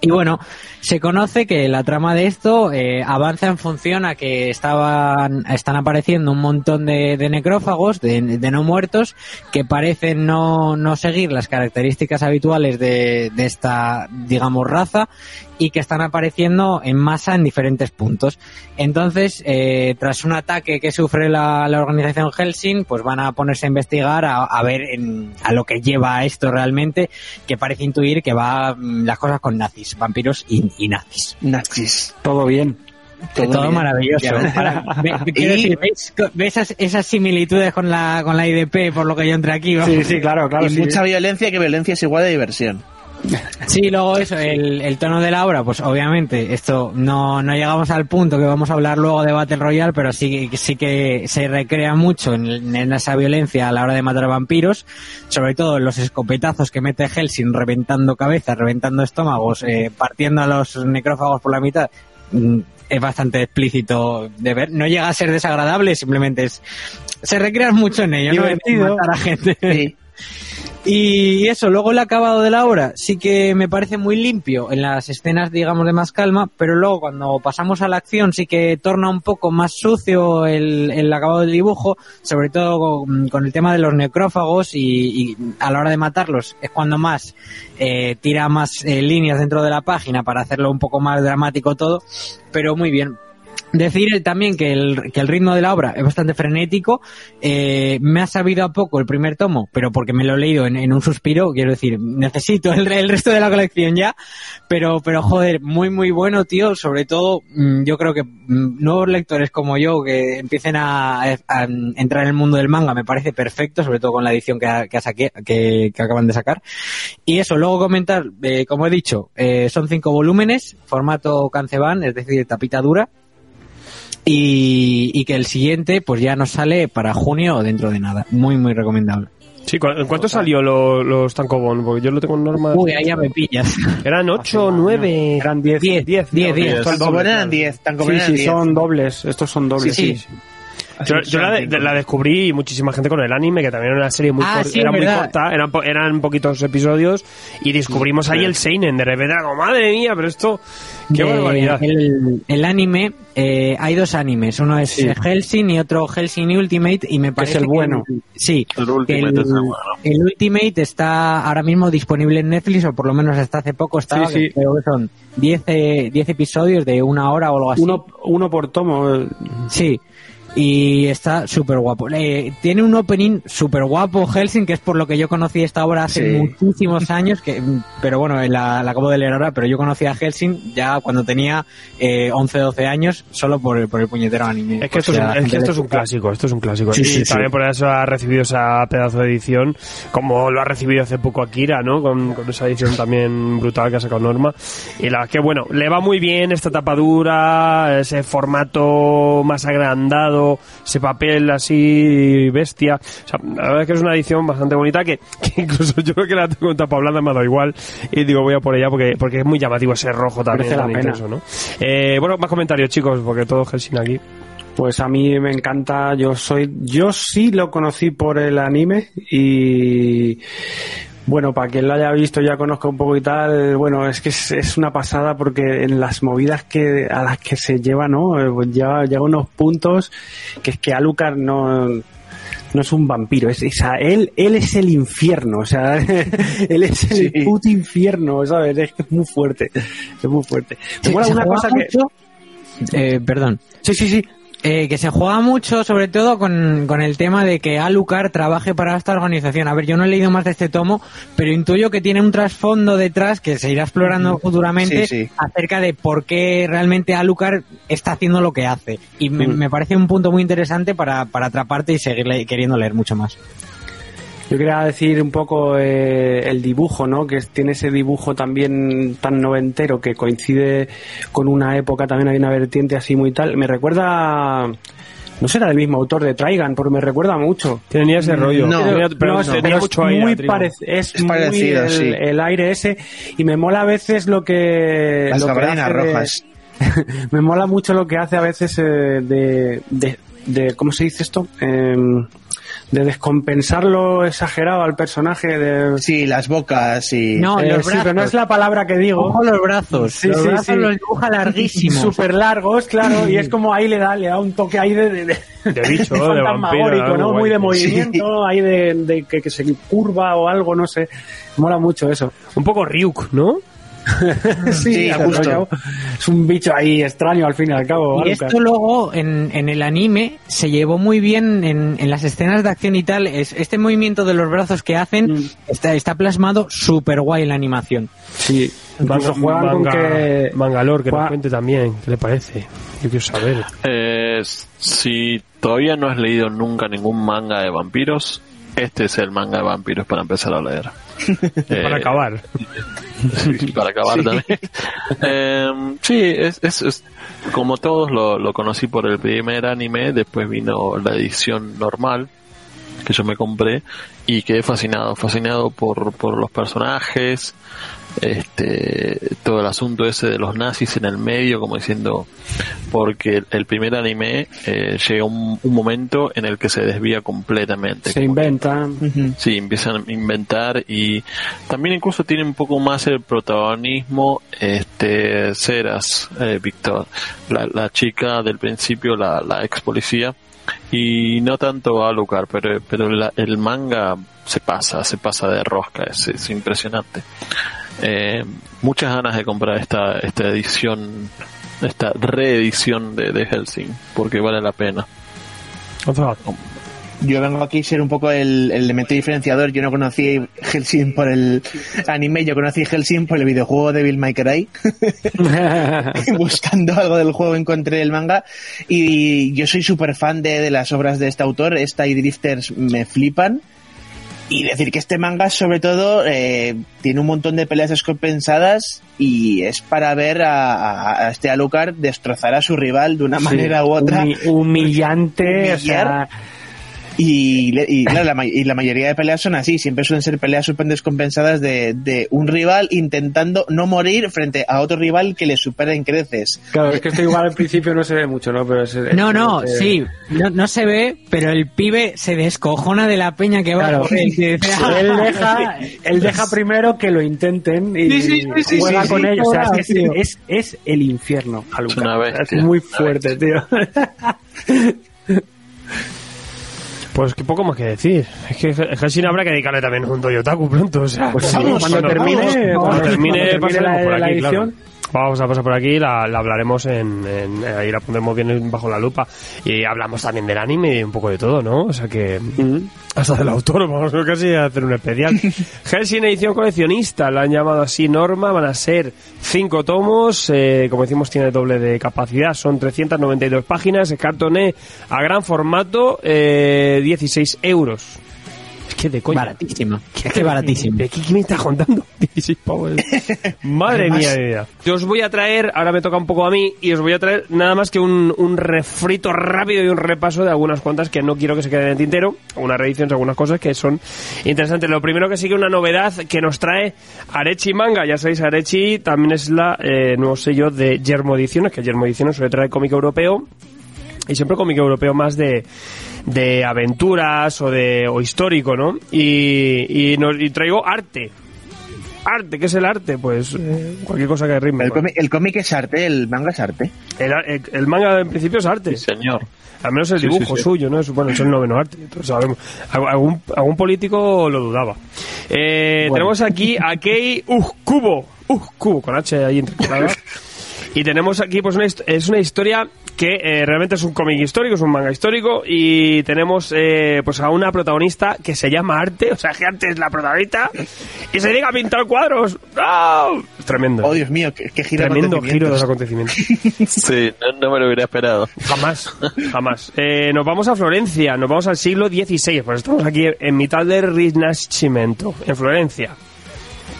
Speaker 6: Y bueno, se conoce que la trama de esto eh, avanza en función a que estaban, están apareciendo un montón de, de necrófagos, de, no muertos, que parecen no, no seguir las características habituales de, de esta, digamos, raza y que están apareciendo en masa en diferentes puntos. Entonces, eh, tras un ataque que sufre la, organización Helsing, pues van a ponerse a investigar a, ver en- a lo que lleva esto realmente, que parece intuir que va mm, las cosas con nazis, vampiros y, y nazis.
Speaker 3: Nazis.
Speaker 2: Todo bien.
Speaker 6: Todo,
Speaker 3: Todo bien.
Speaker 6: maravilloso. Decir, ¿veis, ¿ves esas, esas similitudes con la, con la IDP por lo que yo entré aquí?
Speaker 2: Sí, sí, claro, claro.
Speaker 3: y
Speaker 2: sí.
Speaker 3: mucha violencia, que violencia es igual a diversión.
Speaker 6: Sí, luego eso, el, el tono de la obra, pues obviamente, esto no, no llegamos al punto que vamos a hablar luego de Battle Royale, pero sí, sí que se recrea mucho en, en esa violencia a la hora de matar vampiros, sobre todo los escopetazos que mete Helsing reventando cabezas, reventando estómagos, eh, partiendo a los necrófagos por la mitad. Mm, Es bastante explícito de ver. No llega a ser desagradable, simplemente es. Se recrean mucho en ello, ¿no?
Speaker 2: Divertido.
Speaker 6: matar a gente.
Speaker 3: Sí.
Speaker 6: Y eso, luego el acabado de la obra sí que me parece muy limpio en las escenas, digamos, de más calma, pero luego cuando pasamos a la acción sí que torna un poco más sucio el, el acabado del dibujo, sobre todo con, el tema de los necrófagos y, y a la hora de matarlos es cuando más eh, tira más eh, líneas dentro de la página para hacerlo un poco más dramático todo, pero muy bien. Decir también que el, que el ritmo de la obra es bastante frenético. Eh, me ha sabido a poco el primer tomo, pero porque me lo he leído en, un suspiro. Quiero decir, necesito el, el resto de la colección ya. Pero, pero joder, muy, muy bueno, tío. Sobre todo, mm, yo creo que mm, nuevos lectores como yo que empiecen a, entrar en el mundo del manga me parece perfecto, sobre todo con la edición que, que, que, que acaban de sacar. Y eso, luego comentar, eh, como he dicho, eh, son cinco volúmenes, formato canceban, es decir, tapita dura. Y, y que el siguiente pues ya nos sale para junio o dentro de nada. Muy, muy recomendable.
Speaker 1: Sí, ¿cu- ¿en cuánto salió lo- los Tankobon? Porque yo lo tengo en norma.
Speaker 6: Uy, ahí ya me pillas.
Speaker 1: Eran 8, 9.
Speaker 2: Eran 10.
Speaker 6: 10, 10, 10, 10.
Speaker 3: Tan como eran 10, tan como
Speaker 2: Sí, sí,
Speaker 3: 10.
Speaker 2: son dobles. Estos son dobles.
Speaker 6: Sí,
Speaker 2: Sí,
Speaker 6: sí.
Speaker 1: Yo, yo la, de- la descubrí y muchísima gente con el anime, que también era una serie muy,
Speaker 6: Ah,
Speaker 1: cor-
Speaker 6: sí,
Speaker 1: era muy corta, eran, po- eran poquitos episodios y descubrimos ahí el Seinen. De repente como, madre mía, pero esto, qué
Speaker 6: De-
Speaker 1: barbaridad.
Speaker 6: El, el anime, eh, hay dos animes. Uno es
Speaker 2: Sí.
Speaker 6: Helsing y otro Helsing Ultimate. Y me parece
Speaker 2: el bueno.
Speaker 6: sí.
Speaker 4: El Ultimate
Speaker 6: el,
Speaker 4: es el bueno.
Speaker 6: el Ultimate está ahora mismo disponible en Netflix, o por lo menos hasta hace poco estaba.
Speaker 2: Sí, sí.
Speaker 6: que Creo que son 10 eh, 10 episodios de una hora o algo así.
Speaker 2: Uno, uno por tomo. eh,
Speaker 6: Sí. Y está súper guapo. Eh, tiene un opening súper guapo, Helsing, que es por lo que yo conocí esta obra hace
Speaker 3: Sí.
Speaker 6: muchísimos años, que, pero bueno, la, la acabo de leer ahora, pero yo conocí a Helsing ya cuando tenía eh, 11, 12 años, solo por, el- por el puñetero anime.
Speaker 1: Es que, esto,
Speaker 6: O sea,
Speaker 1: es, un, es que esto es un clásico, esto es un clásico.
Speaker 6: Sí,
Speaker 1: y
Speaker 6: sí,
Speaker 1: también
Speaker 6: sí.
Speaker 1: por eso ha recibido esa pedazo de edición, como lo ha recibido hace poco Akira, ¿no? Con, con esa edición también brutal que ha sacado Norma. Y la que, bueno, le va muy bien esta tapadura, ese formato más agrandado, ese papel así bestia. O sea, la verdad es que es una edición bastante bonita que, que incluso yo creo que la tengo en tapa blanda, me ha dado igual. Y digo, voy a por ella porque, porque es muy llamativo ese rojo también.
Speaker 2: Merece la
Speaker 1: tan
Speaker 2: pena.
Speaker 1: intenso, ¿no? Eh, bueno, más comentarios, chicos, porque todo Helsing aquí.
Speaker 2: Pues a mí me encanta, yo soy, yo sí lo conocí por el anime y bueno, para quien lo haya visto ya conozco un poco y tal, bueno, es que es, es una pasada porque en las movidas que a las que se lleva, ¿no? Eh, pues Lleva, llega unos puntos que es que Alucard no no es un vampiro, es, es a- él, él es el infierno, o sea, él es el
Speaker 3: Sí.
Speaker 2: puto infierno, ¿sabes? Es que es muy fuerte, es muy fuerte.
Speaker 6: Se- se
Speaker 2: una cosa que...
Speaker 6: Eh, perdón.
Speaker 2: Sí, sí, sí,
Speaker 6: Eh, que se juega mucho, sobre todo con, con el tema de que Alucard trabaje para esta organización. A ver, yo no he leído más de este tomo, pero intuyo que tiene un trasfondo detrás que se irá explorando futuramente
Speaker 3: Sí, sí.
Speaker 6: acerca de por qué realmente Alucard está haciendo lo que hace. Y me,
Speaker 2: Mm.
Speaker 6: me parece un punto muy interesante para, para atraparte y seguir le- queriendo leer mucho más.
Speaker 2: Yo quería decir un poco eh, el dibujo, ¿no? Que tiene ese dibujo también tan noventero que coincide con una época, también hay una vertiente así muy tal. Me recuerda, no será del mismo autor de Traigan, porque me recuerda mucho.
Speaker 1: Tenía ese rollo.
Speaker 3: No,
Speaker 1: Tenía- pero
Speaker 2: No,
Speaker 1: tenía
Speaker 2: pero es
Speaker 1: mucho aire.
Speaker 2: muy parec- es,
Speaker 3: Es
Speaker 2: muy
Speaker 3: parecido,
Speaker 2: el,
Speaker 3: sí.
Speaker 2: el aire ese y me mola a veces lo que
Speaker 3: Las
Speaker 2: lo que hace de-
Speaker 3: rojas.
Speaker 2: me mola mucho lo que hace a veces eh, de, de, de- ¿cómo se dice esto? Em, de descompensar lo exagerado al personaje de
Speaker 3: Sí, las bocas y...
Speaker 6: No,
Speaker 2: Eh,
Speaker 6: los
Speaker 2: sí, pero no
Speaker 6: brazos.
Speaker 2: es la palabra que digo.
Speaker 6: Ojo los brazos.
Speaker 2: Sí,
Speaker 6: los
Speaker 2: sí,
Speaker 6: brazos
Speaker 2: sí.
Speaker 6: los dibuja larguísimos.
Speaker 2: Súper largos, claro, y es como ahí le da, le da un toque ahí de, de, de,
Speaker 1: De bicho, de
Speaker 2: fantasmagórico,
Speaker 1: vampiro,
Speaker 2: ¿no? Muy de movimiento, ahí de, de que, que se curva o algo, no sé. Mola mucho eso.
Speaker 1: Un poco Ryuk, ¿no?
Speaker 3: Sí, justo.
Speaker 2: Es un bicho ahí extraño al fin y al cabo.
Speaker 6: Y
Speaker 2: Alucard.
Speaker 6: esto luego en, en el anime se llevó muy bien en, en las escenas de acción y tal. Es, este movimiento de los brazos que hacen
Speaker 2: Mm.
Speaker 6: está, está plasmado súper guay en la animación.
Speaker 2: Sí, incluso
Speaker 1: Manga-
Speaker 2: juegan con que...
Speaker 1: Mangalor, que nos cuente también. ¿Qué le parece? Yo quiero saber.
Speaker 4: Eh, si todavía no has leído nunca ningún manga de vampiros, este es el manga de vampiros para empezar a leer.
Speaker 1: Para
Speaker 4: Eh,
Speaker 1: acabar.
Speaker 4: Sí, para acabar también. Eh, sí, es, es, es- como todos lo, lo conocí por el primer anime, después vino la edición normal que yo me compré y quedé fascinado, fascinado por, por los personajes, este, todo el asunto ese de los nazis en el medio, como diciendo, porque el primer anime eh, llega un, un momento en el que se desvía completamente.
Speaker 2: Se inventan.
Speaker 3: Ujú.
Speaker 4: Sí, empiezan a inventar y también incluso tiene un poco más el protagonismo este Ceras, eh, Víctor, la, la chica del principio, la, la ex policía y no tanto Alucard, pero, pero la- el manga se pasa, se pasa de rosca, es, es impresionante. Eh, muchas ganas de comprar esta, esta edición, esta reedición de, de Helsing, porque vale la pena.
Speaker 3: Yo vengo aquí a ser un poco el, el elemento diferenciador. Yo no conocí Helsing por el anime, yo conocí Helsing por el videojuego de Bill My Cry. Buscando algo del juego encontré el manga. Y yo soy súper fan de, de las obras de este autor. Esta y Drifters me flipan. Y decir que este manga, sobre todo, eh, tiene un montón de peleas descompensadas y es para ver a, a- a este Alucard destrozar a su rival de una manera u otra.
Speaker 2: Humi- humillante, o sea,
Speaker 3: Y, y, claro, la, ma- y la mayoría de peleas son así, siempre suelen ser peleas súper descompensadas de, de un rival intentando no morir frente a otro rival que le supera en creces.
Speaker 2: claro, es que esto igual al principio no se ve mucho, ¿no? Pero es-
Speaker 6: No,
Speaker 2: es-
Speaker 6: no,
Speaker 2: es-
Speaker 6: sí, no, no se ve, pero el pibe se descojona de la peña que va
Speaker 2: Claro,
Speaker 6: él. que dice, "Ah,
Speaker 2: él deja, él deja primero que lo intenten y
Speaker 6: Sí, sí, sí,
Speaker 2: juega
Speaker 6: sí,
Speaker 2: con
Speaker 6: sí,
Speaker 2: ellos. O sea, es, es,
Speaker 6: tío.
Speaker 2: es, es el infierno,
Speaker 4: bestia,
Speaker 2: Es muy fuerte, tío.
Speaker 1: Pues que poco más que decir. Es que Helsing habrá que dedicarle también un Toyotaku pronto. O sea,
Speaker 2: Pues sí, cuando termine-
Speaker 1: cuando
Speaker 2: cuando
Speaker 1: termine,
Speaker 2: termine
Speaker 1: pasaremos
Speaker 2: la-
Speaker 1: por
Speaker 2: la
Speaker 1: aquí, claro. Vamos a pasar por aquí, la, la hablaremos en, en- ahí la pondremos bien bajo la lupa. Y hablamos también del anime y un poco de todo, ¿no? O sea que hasta del autor, vamos a casi a hacer un especial. Helsing edición coleccionista, la han llamado así Norma, van a ser cinco tomos, eh, como decimos tiene doble de capacidad, son 392 páginas, es cartoné a gran formato, eh, 16 euros. Es que de coña.
Speaker 6: Baratísimo. Es que baratísimo.
Speaker 1: ¿De qué, qué me estás contando? 16 pavos. Madre mía, de vida. Yo os voy a traer, ahora me toca un poco a mí, y os voy a traer nada más que un, un refrito rápido y un repaso de algunas cuantas que no quiero que se queden en el tintero, algunas reediciones, algunas cosas que son interesantes. Lo primero que sigue una novedad que nos trae Arechi Manga. Ya sabéis, Arechi también es la eh, nuevo sello de Yermo Ediciones, que Yermo Ediciones suele traer cómic europeo y siempre cómic europeo más de, de aventuras o de o histórico, ¿no? Y, y, nos- y traigo arte. Arte, ¿qué es el arte? Pues eh, cualquier cosa que rime.
Speaker 3: El cómic, el cómic es arte, el manga es arte.
Speaker 1: El, el- el manga en principio es arte.
Speaker 4: Sí, señor.
Speaker 1: Al menos el
Speaker 4: Sí,
Speaker 1: dibujo
Speaker 4: sí, sí.
Speaker 1: suyo, ¿no? Es, bueno, es el noveno arte. entonces sabemos. Alg- Algún, algún político lo dudaba. Eh, Tenemos aquí a Kei Kubo. Kubo, con H ahí intercalada. Y tenemos aquí, pues, una, es una historia que eh, realmente es un cómic histórico, es un manga histórico. Y tenemos, eh, pues, a una protagonista que se llama Arte, o sea, que Arte es la protagonista. Y se dedica a pintar cuadros. Es tremendo.
Speaker 3: Oh, Dios mío, qué, qué giro de
Speaker 1: Tremendo giro de los
Speaker 3: acontecimientos.
Speaker 1: acontecimientos.
Speaker 4: Sí, no, no me lo hubiera esperado.
Speaker 1: Jamás, jamás. Eh, nos vamos a Florencia, nos vamos al siglo XVI, pues estamos aquí en mitad del Rinascimento, en Florencia.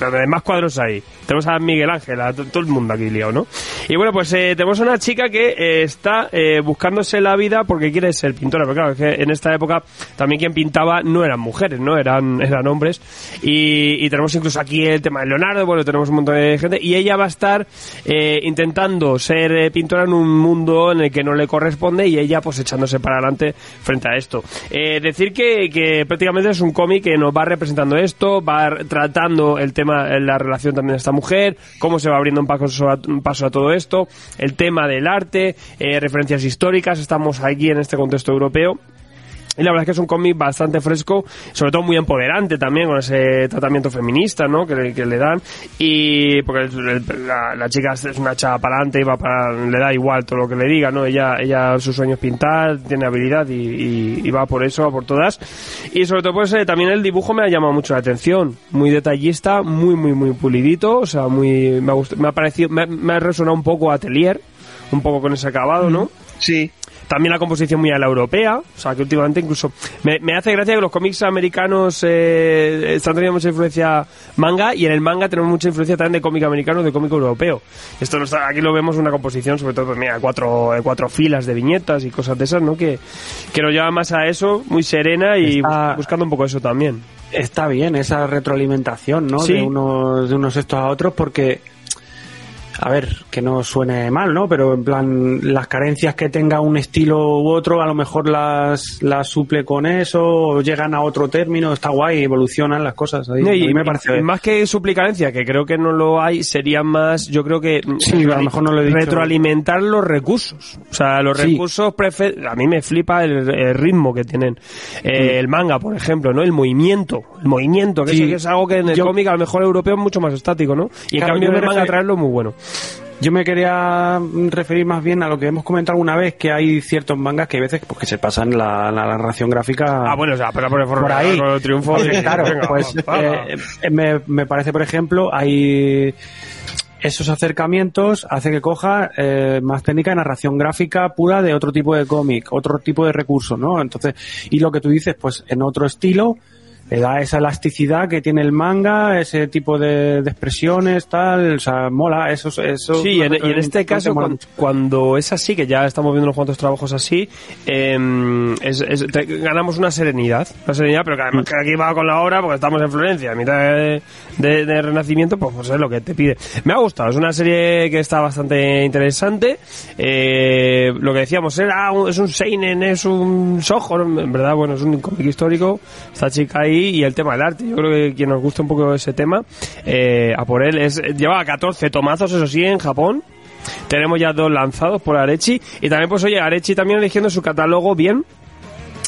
Speaker 1: Donde más cuadros hay. Tenemos a Miguel Ángel, a to- todo el mundo aquí liado, ¿no? Y bueno, pues eh, tenemos una chica que eh, está eh, buscándose la vida porque quiere ser pintora. Pero claro, es que en esta época también quien pintaba no eran mujeres, ¿no? Eran, eran hombres. Y, y tenemos incluso aquí el tema de Leonardo, bueno, tenemos un montón de gente. Y ella va a estar eh, intentando ser eh, pintora en un mundo en el que no le corresponde y ella pues echándose para adelante frente a esto. Eh, decir que, que prácticamente es un cómic que nos va representando esto, va tratando el tema, eh, la relación también de esta mujer, cómo se va abriendo un paso a, un paso a todo esto, el tema del arte, eh, referencias históricas, estamos aquí en este contexto europeo. Y la verdad es que es un cómic bastante fresco, sobre todo muy empoderante también, con ese tratamiento feminista, ¿no? Que, que le dan. Y porque el- el- la, la chica es una chava para adelante y va para, le da igual todo lo que le diga, ¿no? Ella, ella su sueño es pintar, tiene habilidad y, y- y va por eso, va por todas. Y sobre todo, pues eh, también el dibujo me ha llamado mucho la atención. Muy detallista, muy, muy, muy pulidito, o sea, muy, me ha, gust- me ha parecido, me, ha- me ha resonado un poco a Atelier, un poco con ese acabado, ¿no?
Speaker 3: Sí,
Speaker 1: También la composición muy a la europea, o sea que últimamente incluso me, me hace gracia que los cómics americanos eh, están teniendo mucha influencia manga y en el manga tenemos mucha influencia también de cómic americano, de cómic europeo. Esto no está, aquí lo vemos una composición, sobre todo, pues mira, cuatro, eh, cuatro filas de viñetas y cosas de esas, ¿no? Que, que nos lleva más a eso, muy serena y
Speaker 2: Está-
Speaker 1: bus- buscando un poco eso también.
Speaker 2: Está bien esa retroalimentación, ¿no?
Speaker 1: Sí.
Speaker 2: De unos de unos estos a otros porque a ver, que no suene mal, ¿no? Pero en plan, las carencias que tenga un estilo u otro, a lo mejor las, las suple con eso, o llegan a otro término, está guay, evolucionan las cosas. Ahí, a
Speaker 1: y,
Speaker 2: mí me parece
Speaker 1: y más que suplicarencia, que creo que no lo hay, sería más, yo creo que
Speaker 2: Sí, a lo mejor no lo he dicho.
Speaker 1: retroalimentar los recursos. O sea, los
Speaker 2: Sí.
Speaker 1: recursos, prefe- a mí me flipa el, el ritmo que tienen. Eh, El manga, por ejemplo, ¿no? El movimiento, el movimiento, que,
Speaker 2: Sí.
Speaker 1: eso que es algo que en el
Speaker 2: Yo-
Speaker 1: cómic a lo mejor europeo es mucho más estático, ¿no? Y en cambio en el manga traerlo muy bueno.
Speaker 2: Yo me quería referir más bien a lo que hemos comentado alguna vez, que hay ciertos mangas que hay veces pues, que se pasan la, la narración gráfica
Speaker 1: Ah, bueno, o sea, pero por,
Speaker 2: por ahí.
Speaker 1: con el triunfo.
Speaker 2: Claro,
Speaker 1: venga,
Speaker 2: pues eh, eh, me, me parece, por ejemplo, hay esos acercamientos hace que coja eh, más técnica de narración gráfica pura de otro tipo de cómic, otro tipo de recurso, ¿no? Entonces, y lo que tú dices, pues en otro estilo, le da esa elasticidad que tiene el manga, ese tipo de, de expresiones, tal, o sea, mola, eso, eso
Speaker 1: Sí, y en, y en este caso,
Speaker 2: mola
Speaker 1: cuan-
Speaker 2: mucho.
Speaker 1: cuando, es así, que ya estamos viendo unos cuantos trabajos así, em, es- es- te- ganamos una serenidad. Una serenidad, pero que además que aquí va con la obra, porque estamos en Florencia, a mitad de, de- de Renacimiento, pues, pues es lo que te pide. Me ha gustado, es una serie que está bastante interesante. Eh, lo que decíamos, era es un Seinen, es un Soho, en verdad, bueno, es un cómic histórico, esta chica ahí, y el tema del arte. Yo creo que quien nos gusta un poco ese tema, eh, a por él, es, lleva 14 tomazos, eso sí, en Japón. Tenemos ya dos lanzados por Arechi. Y también, pues oye, Arechi también eligiendo su catálogo bien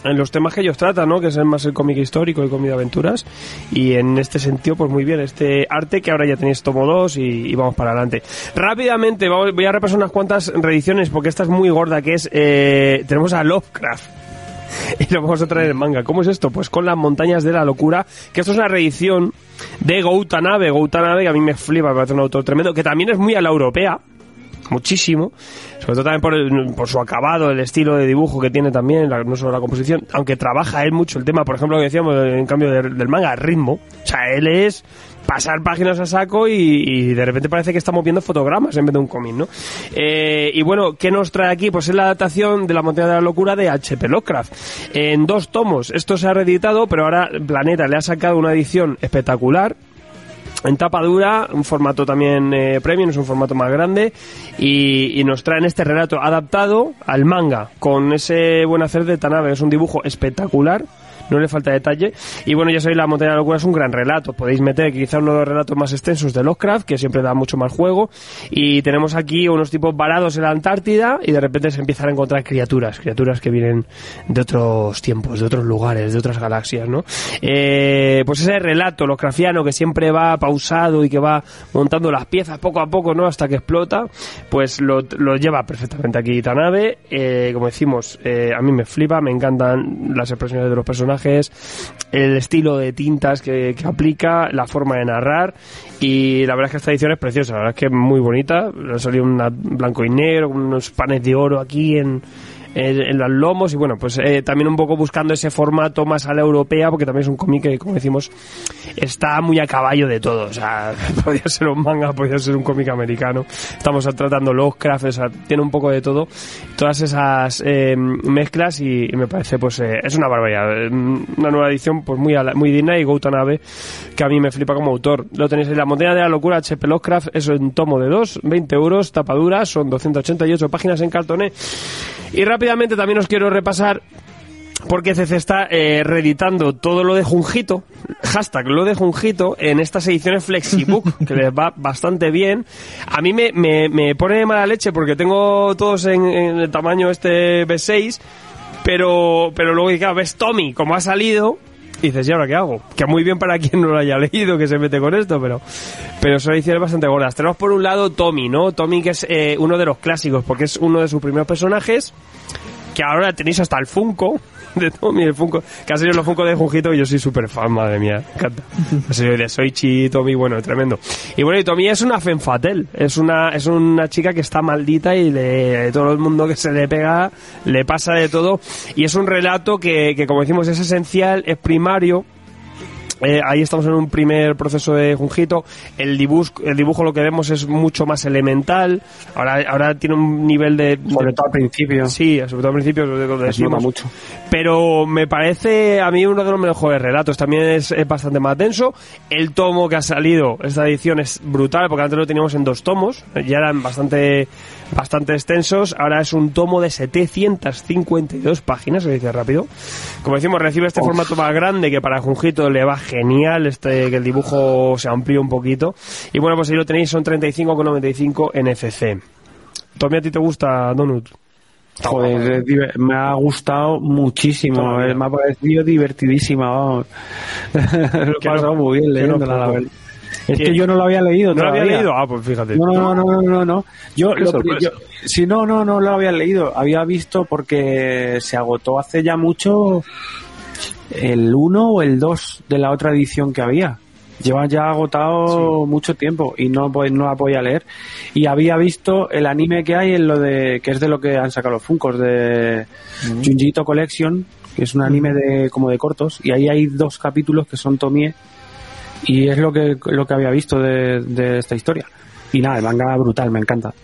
Speaker 1: en los temas que ellos tratan, ¿no? Que es más el cómic histórico y cómic de aventuras. Y en este sentido, pues muy bien, este arte que ahora ya tenéis tomo 2 y, vamos para adelante. Rápidamente, voy a repasar unas cuantas reediciones porque esta es muy gorda, que es... eh, tenemos a Lovecraft. Y lo vamos a traer en manga. ¿Cómo es esto? Pues con las montañas de la locura, que esto es una reedición de Goutanabe. Goutanabe, que a mí me flipa, me parece un autor tremendo, que también es muy a la europea, muchísimo, sobre todo también por, el- por su acabado, el estilo de dibujo que tiene también, no solo la composición, aunque trabaja él mucho el tema, por ejemplo, que decíamos en cambio de- del manga, el ritmo. O sea, él es pasar páginas a saco y, de repente parece que estamos viendo fotogramas en vez de un cómic, ¿no? Eh, y bueno, ¿qué nos trae aquí? Pues es la adaptación de La Montaña de la Locura de H.P. Lovecraft. En dos tomos. Esto se ha reeditado, pero ahora Planeta le ha sacado una edición espectacular en tapa dura, un formato también eh, premium, es un formato más grande y, y nos traen este relato adaptado al manga con ese buen hacer de Tanabe, es un dibujo espectacular. No le falta detalle. Y bueno, ya sabéis, La Montaña de la Locura es un gran relato. Podéis meter quizá uno de los relatos más extensos de Lovecraft, que siempre da mucho más juego. Y tenemos aquí unos tipos varados en la Antártida y de repente se empiezan a encontrar criaturas, criaturas que vienen de otros tiempos, de otros lugares, de otras galaxias, ¿no? Eh, pues ese relato Lovecraftiano que siempre va pausado y que va montando las piezas poco a poco, ¿no? Hasta que explota, pues lo, lleva perfectamente aquí Tanabe. Eh, como decimos, eh, a mí me flipa, me encantan las expresiones de los personajes, el estilo de tintas que, aplica, la forma de narrar y la verdad es que esta edición es preciosa, la verdad es que es muy bonita, ha salido una blanco y negro, unos panes de oro aquí en, en, los lomos y bueno, pues eh, también un poco buscando ese formato más a la europea porque también es un cómic que, como decimos, está muy a caballo de todo, o sea, podría ser un manga, podría ser un cómic americano, estamos tratando Lovecraft, o sea, tiene un poco de todo, todas esas eh, mezclas y, me parece pues eh, es una barbaridad, eh, una nueva edición pues muy, muy digna y Goutanabe que a mí me flipa como autor, lo tenéis en La Montaña de la Locura, HP Lovecraft, eso en tomo de 2, 20 euros, tapadura, son 288 páginas en cartoné. Y rápidamente también os quiero repasar porque CC está eh, reeditando todo lo de Junjito, hashtag lo de Junjito, en estas ediciones Flexibook, que les va bastante bien. A mí me, me, me pone de mala leche porque tengo todos en, en el tamaño este B6, pero, pero luego claro, ves Tommy, como ha salido, dices, ¿y ahora qué hago? Que muy bien para quien no lo haya leído, que se mete con esto, pero, pero son ediciones bastante gordas. Tenemos por un lado Tommy, ¿no? Tommy que es eh, uno de los clásicos, porque es uno de sus primeros personajes. Que ahora tenéis hasta el Funko de Tommy, el Funko, que ha sido los Funko de Junjito, y yo soy súper fan, madre mía, encanta. Ha sido de Soichi, Tommy, bueno, tremendo. Y bueno, y Tommy es una fenfatel, es una, es una chica que está maldita y le, todo el mundo que se le pega le pasa de todo, y es un relato que, que como decimos, es esencial, es primario, eh, ahí estamos en un primer proceso de Junjito. El dibujo, el dibujo lo que vemos es mucho más elemental. Ahora, ahora tiene un nivel de.
Speaker 2: Sobre todo al principio.
Speaker 1: Sí, sobre todo al principio, decimos.
Speaker 2: nota mucho.
Speaker 1: Pero me parece a mí uno de los mejores relatos. También es, es bastante más denso. El tomo que ha salido, esta edición es brutal, porque antes lo teníamos en dos tomos. Ya eran bastante, bastante extensos. Ahora es un tomo de 752 páginas, se dice rápido. Como decimos, recibe este formato más grande que para Junjito le va genial, este que el dibujo se amplía un poquito. Y bueno, pues ahí lo tenéis, son 35,95 NFC. Tommy, ¿a ti te gusta Donut?
Speaker 2: Joder, me ha gustado muchísimo,
Speaker 1: Todavía.
Speaker 2: eh, me ha parecido divertidísima, vamos. lo he pasado
Speaker 1: no-
Speaker 2: muy bien
Speaker 1: no
Speaker 2: leyéndola, la verdad. Es
Speaker 1: Que-
Speaker 2: que yo no lo había leído
Speaker 1: ¿No lo había leído? Ah, pues fíjate.
Speaker 2: No, no, no, no, no, no. Yo,
Speaker 4: Qué
Speaker 2: lo,
Speaker 4: sorpresa.
Speaker 2: yo- si no, no, no lo había leído. Había visto porque se agotó hace ya mucho el 1 o el 2 de la otra edición que había. Lleva ya agotado mucho tiempo y no, pues, no la podía leer. Y había visto el anime que hay en lo de, que es de lo que han sacado los Funkos de Junjito Collection, que es un anime de, como de cortos, y ahí hay dos capítulos que son Tomie, y es lo que, lo que había visto de, de esta historia. Y nada, el manga brutal, me encanta.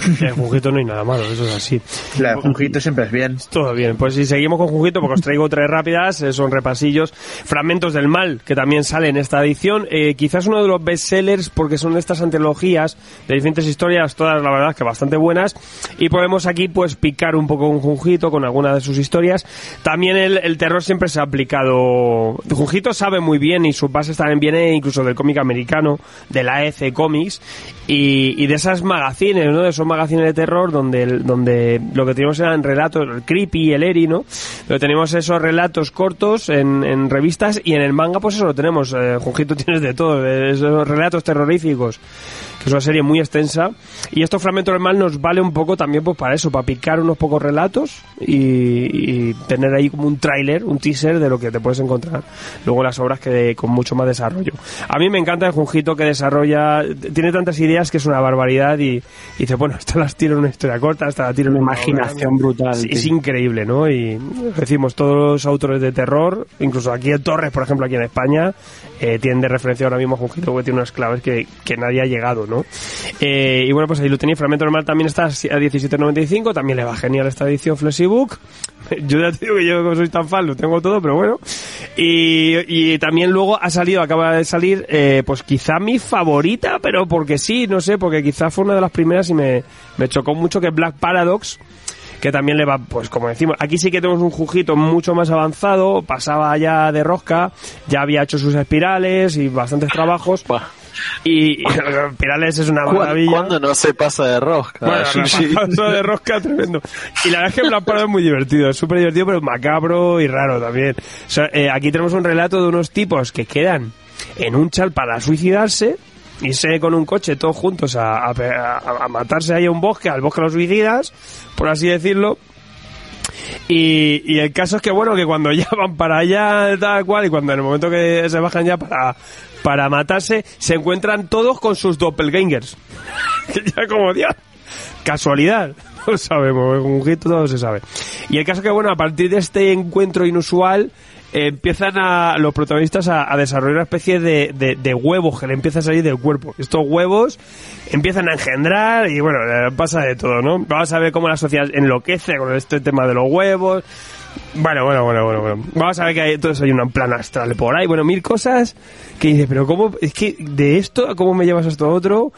Speaker 1: En Junjito no hay nada malo, eso es así.
Speaker 3: La de Junjito siempre es bien.
Speaker 1: Todo bien, pues si seguimos con Junjito, porque os traigo tres rápidas, eh, son repasillos, Fragmentos del Mal, que también sale en esta edición, eh, quizás uno de los bestsellers, porque son estas antologías de diferentes historias, todas la verdad que bastante buenas, y podemos aquí pues picar un poco con Junjito, con alguna de sus historias. También el, el terror siempre se ha aplicado, Junjito sabe muy bien, y su base también viene incluso del cómic americano, de la EC Comics, y, y de esas magazines, ¿no? De esos magazines de terror donde, donde lo que teníamos eran relatos, el creepy, el eri, ¿no? Pero tenemos esos relatos cortos en, en revistas y en el manga pues eso lo tenemos. Eh, Junjito tienes de todo, de esos relatos terroríficos, que es una serie muy extensa. Y estos fragmentos del mal nos vale un poco también pues para eso, para picar unos pocos relatos y, y tener ahí como un tráiler, un teaser de lo que te puedes encontrar luego las obras que con mucho más desarrollo. A mí me encanta el Junjito que desarrolla, tiene tantas ideas que es una barbaridad y, y dice, bueno, esta las tiro en una historia corta, esta la tiro en
Speaker 2: Una
Speaker 1: una obra
Speaker 2: imaginación brutal.
Speaker 1: Sí, es increíble, ¿no? Y decimos, todos los autores de terror, incluso aquí en Torres, por ejemplo, aquí en España, eh, tienen de referencia ahora mismo a Junjito, que tiene unas claves que, que nadie ha llegado, ¿no? Eh, y bueno, pues ahí lo tenéis, Fragmento Normal también está a 17.95, también le va genial esta edición Flexibook. Yo ya te digo que yo como soy tan fan, lo tengo todo, pero bueno. Y, y también luego ha salido, acaba de salir, eh, pues quizá mi favorita, pero porque sí, no sé, porque quizá fue una de las primeras y me, me chocó mucho que Black Paradox, que también le va, pues como decimos, aquí sí que tenemos un jujito mucho más avanzado, pasaba ya de rosca, ya había hecho sus espirales y bastantes trabajos.
Speaker 4: Bah.
Speaker 1: Y, espirales es una
Speaker 4: ¿Cuándo,
Speaker 1: maravilla.
Speaker 4: cuándo no se pasa de rosca?
Speaker 1: Bueno, paso de rosca tremendo. Y la verdad es que Black es muy divertido, es súper divertido, pero macabro y raro también. O sea, eh, aquí tenemos un relato de unos tipos que quedan en un chal para suicidarse, irse con un coche todos juntos a, a, a- a matarse ahí a un bosque, al bosque de los suicidas, por así decirlo. Y, y el caso es que, bueno, que cuando ya van para allá, tal cual, y cuando en el momento que se bajan ya para, para matarse, se encuentran todos con sus doppelgangers. Ya como, Dios, casualidad. No lo sabemos, un hit todo se sabe. Y el caso que, bueno, a partir de este encuentro inusual, eh, empiezan a los protagonistas a, a desarrollar una especie de, de, de huevos que le empieza a salir del cuerpo. Estos huevos empiezan a engendrar y bueno, eh, pasa de todo, ¿no? Vamos a ver cómo la sociedad enloquece con este tema de los huevos. Bueno, bueno, bueno, bueno, bueno. Vamos a ver que hay, entonces hay un plan astral por ahí, bueno, mil cosas que dices, pero ¿cómo? Es que de esto, ¿cómo me llevas a esto otro?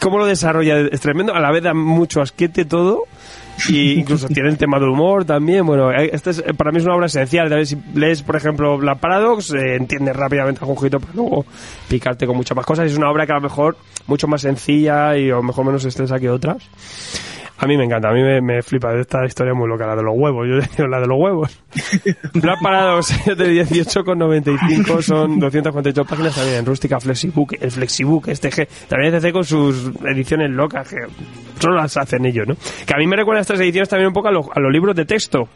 Speaker 1: ¿Cómo lo desarrolla? Es tremendo, a la vez da mucho asquete todo. Y incluso tiene el tema del humor también. Bueno, eh, esta es, para mí es una obra esencial. A si lees, por ejemplo, La Paradox, eh, entiendes rápidamente a Junjito para luego picarte con muchas más cosas. Es una obra que a lo mejor mucho más sencilla y a lo mejor menos extensa que otras. A mí me encanta, a mí me, me flipa esta historia muy loca, la de los huevos, yo digo la de los huevos. Black Paradox de 18,95 son 248 páginas también en Rústica Flexibook, el Flexibook, este G, también CC con sus ediciones locas, que solo las hacen ellos, ¿no? Que a mí me recuerda estas ediciones también un poco a, lo- a los libros de texto,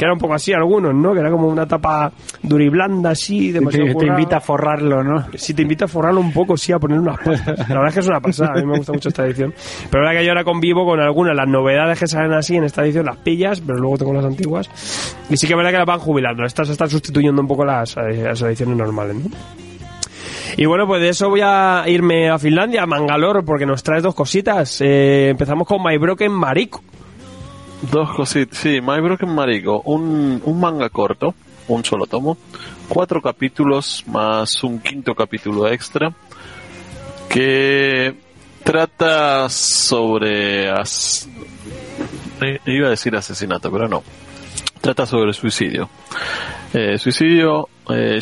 Speaker 1: que era un poco así algunos, ¿no? Que era como una tapa dura y blanda así,
Speaker 2: Te,
Speaker 1: demasiado
Speaker 2: te
Speaker 1: currado.
Speaker 2: invita a forrarlo, ¿no?
Speaker 1: Si te invita a forrarlo un poco, sí, a poner unas pastas. La verdad es que es una pasada, a mí me gusta mucho esta edición. Pero la verdad que yo ahora convivo con algunas, las novedades que salen así en esta edición las pillas, pero luego tengo las antiguas. Y sí que es verdad que las van jubilando, estas están sustituyendo un poco las, eh, las ediciones normales, ¿no? Y bueno, pues de eso voy a irme a Finlandia, a Mangalore, porque nos traes dos cositas. Eh, empezamos con My Broken Mariko.
Speaker 4: Dos cositas, sí, My Broken Marico, un, un manga corto, un solo tomo, cuatro capítulos más un quinto capítulo extra, que trata sobre... eh, iba a decir asesinato, pero no. Trata sobre suicidio. Eh, suicidio, eh,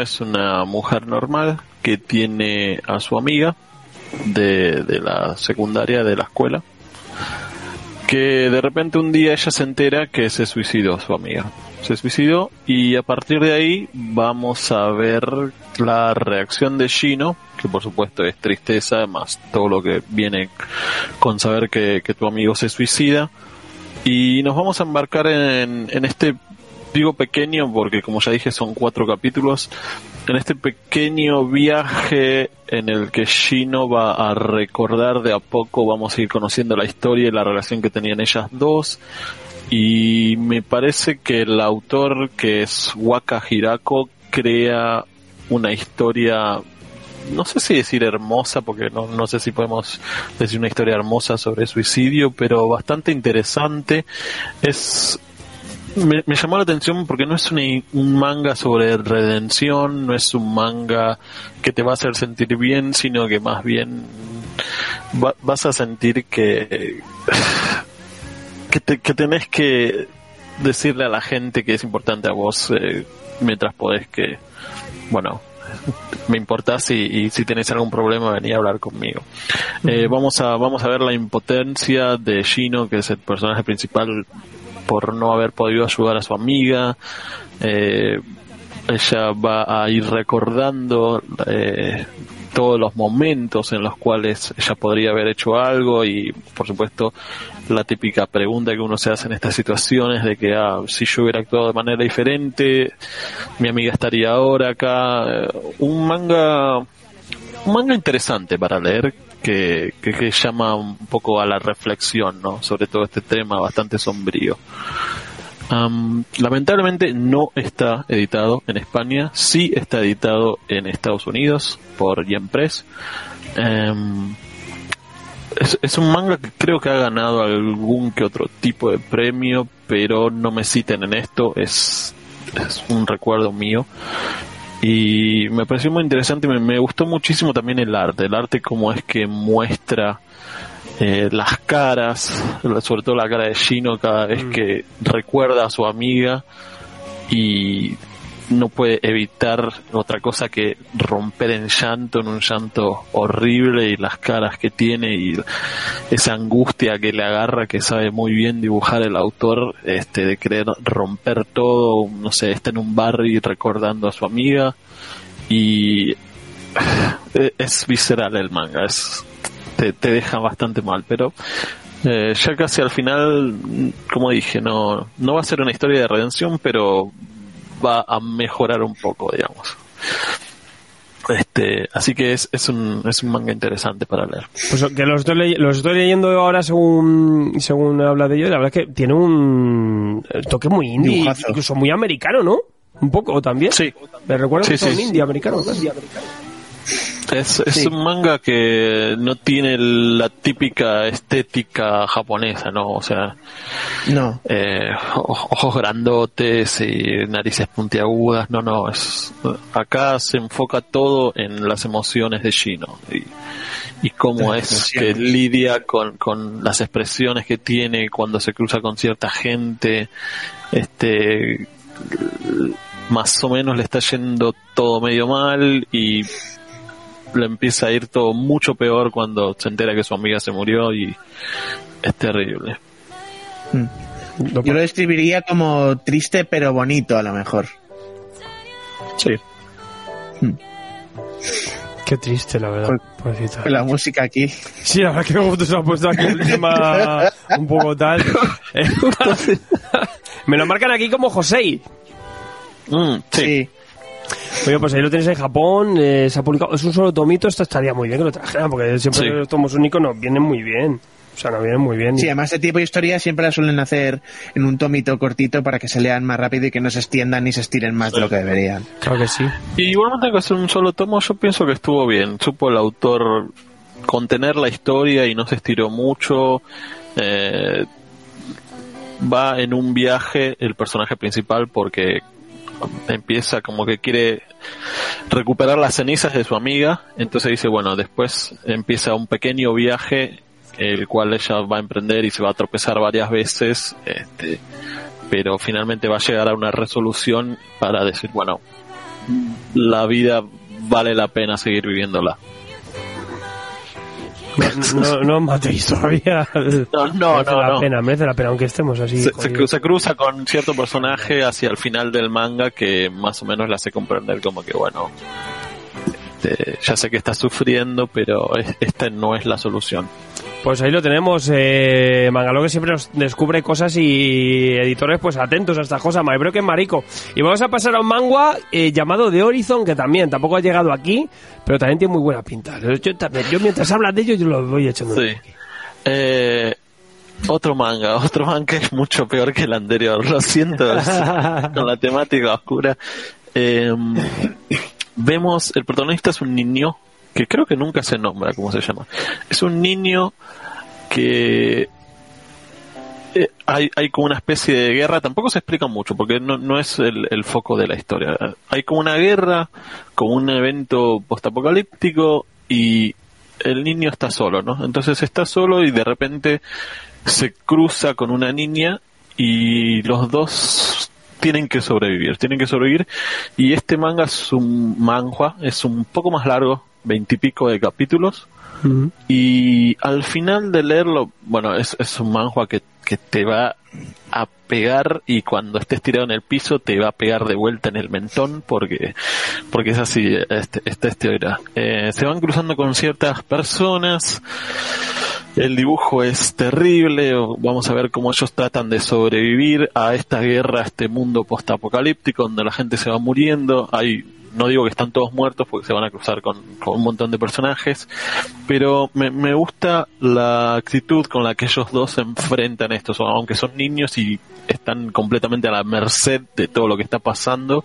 Speaker 4: es una mujer normal que tiene a su amiga de, de la secundaria, de la escuela, que de repente un día ella se entera que se suicidó su amiga. Se suicidó y a partir de ahí vamos a ver la reacción de Shino, que por supuesto es tristeza, más todo lo que viene con saber que, que tu amigo se suicida. Y nos vamos a embarcar en, en este, digo pequeño porque como ya dije son cuatro capítulos, en este pequeño viaje en el que Shino va a recordar de a poco, vamos a ir conociendo la historia y la relación que tenían ellas dos. Y me parece que el autor, que es Waka Hirako, crea una historia, no sé si decir hermosa, porque no, no sé si podemos decir una historia hermosa sobre suicidio, pero bastante interesante. Es me, me llamó la atención porque no es un manga sobre redención, no es un manga que te va a hacer sentir bien, sino que más bien va- vas a sentir que, que, te- que tenés que decirle a la gente que es importante a vos eh, mientras podés que, bueno, me importás y, y si tenés algún problema vení a hablar conmigo. Eh, vamos a vamos a ver la impotencia de Shino, que es el personaje principal por no haber podido ayudar a su amiga. Eh, ella va a ir recordando eh, todos los momentos en los cuales ella podría haber hecho algo y por supuesto la típica pregunta que uno se hace en estas situaciones de que ah, si yo hubiera actuado de manera diferente mi amiga estaría ahora acá Eh, un manga un manga interesante para leer que, que, llama un poco a la reflexión ¿no? sobre todo este tema bastante sombrío Am, lamentablemente no está editado en España, sí está editado en Estados Unidos por Yen Press. Es, un manga que creo que ha ganado algún que otro tipo de premio, pero no me citen en esto, es, es un recuerdo mío. Y me pareció muy interesante, me, me gustó muchísimo también el arte, el arte como es que muestra eh, las caras, sobre todo la cara de Shino cada vez que recuerda a su amiga y no puede evitar otra cosa que romper en llanto, en un llanto horrible y las caras que tiene y esa angustia que le agarra que sabe muy bien dibujar el autor, este, de querer romper todo, no sé, está en un bar y recordando a su amiga y eh, es visceral el manga, es te, deja bastante mal, pero eh, ya casi al final, como dije, no, no va a ser una historia de redención, pero va a mejorar un poco, digamos. Este, así que es, es, un, es un manga interesante para leer.
Speaker 1: Pues que los estoy, los estoy leyendo ahora según según habla de ello, y la verdad es que tiene un eh, toque muy indie,
Speaker 3: Dibujazo.
Speaker 1: incluso muy americano, ¿no? Un poco también.
Speaker 4: Sí.
Speaker 1: Me recuerda
Speaker 4: Sí,
Speaker 1: mucho a un
Speaker 4: sí.
Speaker 1: indie americano. casi.
Speaker 4: Es, es un manga que no tiene la típica estética japonesa, ¿no? O sea,
Speaker 3: No.
Speaker 4: eh, oj- ojos grandotes y narices puntiagudas, no, no, es acá se enfoca todo en las emociones de Shino y, y cómo
Speaker 3: Las
Speaker 4: es que lidia con, con las expresiones que tiene cuando se cruza con cierta gente, este más o menos le está yendo todo medio mal y le empieza a ir todo mucho peor cuando se entera que su amiga se murió y es terrible.
Speaker 3: Yo lo describiría como triste pero bonito a lo mejor.
Speaker 4: Sí.
Speaker 1: Qué triste, la verdad. pobrecita.
Speaker 3: La música aquí.
Speaker 1: Sí, la verdad que justo se ha puesto aquí el tema un poco tal. Me lo marcan aquí como José.
Speaker 4: Mm, sí.
Speaker 3: Sí.
Speaker 1: Oye, pues ahí lo tenéis en Japón, eh, se ha publicado, es un solo tomito, esto estaría muy bien que lo trajeran, porque siempre
Speaker 4: Sí.
Speaker 1: los tomos únicos nos vienen muy bien. O sea, nos vienen muy bien.
Speaker 3: Sí, además este tipo de historias siempre las suelen hacer en un tomito cortito para que se lean más rápido y que no se extiendan ni se estiren más de lo que deberían.
Speaker 1: Claro que sí.
Speaker 4: Y igualmente que hacer un solo tomo, yo pienso que estuvo bien. Supo el autor contener la historia y no se estiró mucho. Eh, va en un viaje el personaje principal porque empieza como que quiere recuperar las cenizas de su amiga. Entonces dice, bueno, después empieza un pequeño viaje el cual ella va a emprender y se va a tropezar varias veces. Este, pero finalmente va a llegar a una resolución para decir, bueno, la vida vale la pena seguir viviéndola.
Speaker 1: No, no matéis todavía.
Speaker 4: No, no,
Speaker 1: merece
Speaker 4: no,
Speaker 1: la
Speaker 4: no.
Speaker 1: pena, merece la pena, aunque estemos así.
Speaker 4: Se, se se cruza con cierto personaje hacia el final del manga que más o menos le hace comprender como que, bueno, este, ya sé que está sufriendo, pero es- esta no es la solución.
Speaker 1: Pues ahí lo tenemos, eh, Mangaló que siempre nos descubre cosas y editores pues atentos a estas cosas, creo que es marico. Y vamos a pasar a un manga eh, llamado The Horizon, que también tampoco ha llegado aquí, pero también tiene muy buena pinta. Yo, también- yo mientras hablas de ello, yo lo voy echando.
Speaker 4: Sí. Eh, otro manga, otro manga que es mucho peor que el anterior, lo siento, con la temática oscura. Eh, vemos, el protagonista es un niño que creo que nunca se nombra cómo se llama. Es un niño que eh, hay, hay como una especie de guerra, tampoco se explica mucho porque no, no es el, foco de la historia. Hay como una guerra, como un evento postapocalíptico y el niño está solo, ¿no? Entonces está solo y de repente se cruza con una niña y los dos tienen que sobrevivir, tienen que sobrevivir. Y este manga es un manhua, es un poco más largo, veintipico de capítulos. Y al final de leerlo, bueno, es, es un manhua que, que te va a pegar y cuando estés tirado en el piso te va a pegar de vuelta en el mentón porque porque es así este, esta historia. Eh, se van cruzando con ciertas personas, el dibujo es terrible, vamos a ver cómo ellos tratan de sobrevivir a esta guerra, a este mundo postapocalíptico donde la gente se va muriendo, hay no digo que están todos muertos porque se van a cruzar con, un montón de personajes, pero me, me gusta la actitud con la que ellos dos se enfrentan esto, aunque son niños y están completamente a la merced de todo lo que está pasando,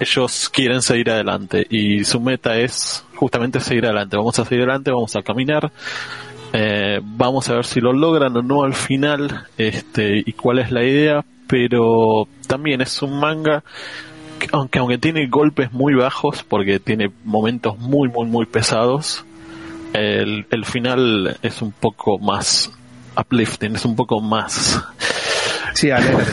Speaker 4: ellos quieren seguir adelante. Y su meta es justamente seguir adelante, vamos a seguir adelante, vamos a caminar, eh, vamos a ver si lo logran o no al final, este, y cuál es la idea, pero también es un manga que aunque aunque tiene golpes muy bajos porque tiene momentos muy muy muy pesados el, el final es un poco más uplifting es un poco más
Speaker 3: Sí, alegre.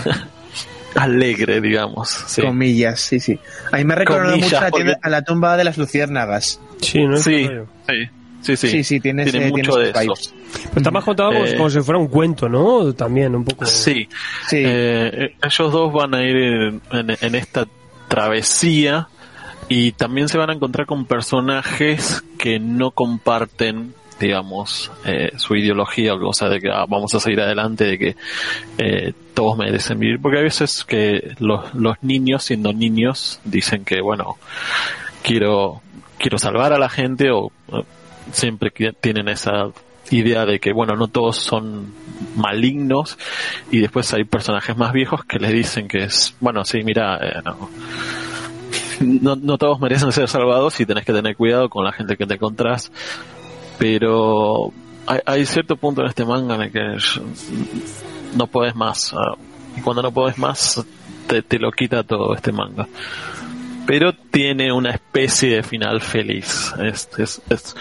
Speaker 4: alegre digamos sí
Speaker 3: Comillas, sí, sí. A mí me ha recordado
Speaker 4: Comillas,
Speaker 3: mucho a la,
Speaker 4: porque-
Speaker 3: tienda- a la tumba de las luciérnagas.
Speaker 1: Sí, ¿no?
Speaker 4: sí,
Speaker 1: rollo.
Speaker 4: Sí sí sí
Speaker 3: tiene,
Speaker 4: mucho de eso.
Speaker 1: Pero está más contado como,
Speaker 4: Eh.
Speaker 1: como si fuera un cuento, ¿no? También, un poco.
Speaker 4: sí
Speaker 3: Sí.
Speaker 4: Eh, ellos dos van a ir en, en- en esta travesía y también se van a encontrar con personajes que no comparten digamos eh, su ideología o cosa de que ah, vamos a seguir adelante de que eh, todos merecen vivir porque hay veces que los, los niños siendo niños dicen que bueno quiero quiero salvar a la gente o eh, siempre tienen esa idea de que bueno no todos son malignos y después hay personajes más viejos que les dicen que es bueno sí mira eh, no, no todos merecen ser salvados y tenés que tener cuidado con la gente que te encontrás pero hay, hay cierto punto en este manga en el que no podés más ah, y cuando no podés más te, te lo quita todo este manga. Pero tiene una especie de final feliz. Es, es, es-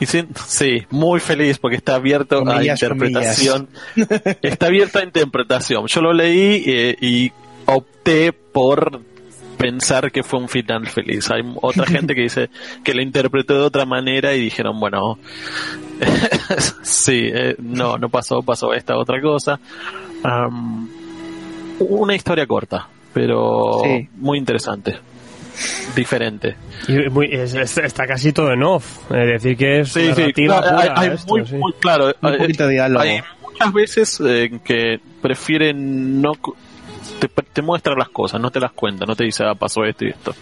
Speaker 4: y sí, sí, muy feliz porque está abierto
Speaker 3: Comillas,
Speaker 4: a interpretación está abierto a interpretación yo lo leí eh, y opté por pensar que fue un final feliz. Hay otra gente que dice que lo interpretó de otra manera y dijeron, bueno, sí, eh, no, no pasó, pasó esta otra cosa. Una historia corta, pero
Speaker 3: Sí.
Speaker 4: muy interesante. Diferente.
Speaker 1: Y muy- es- es- está casi todo en off. Es decir, que es
Speaker 4: Sí, sí,
Speaker 1: narrativa
Speaker 4: claro, hay,
Speaker 1: pura
Speaker 4: hay
Speaker 1: esto,
Speaker 4: muy,
Speaker 1: sí.
Speaker 4: muy claro.
Speaker 3: Un
Speaker 4: hay-
Speaker 3: poquito de diálogo.
Speaker 4: Hay muchas veces eh, en que prefieren no te muestra las cosas, no te las cuenta, no te dice ah, pasó esto y esto.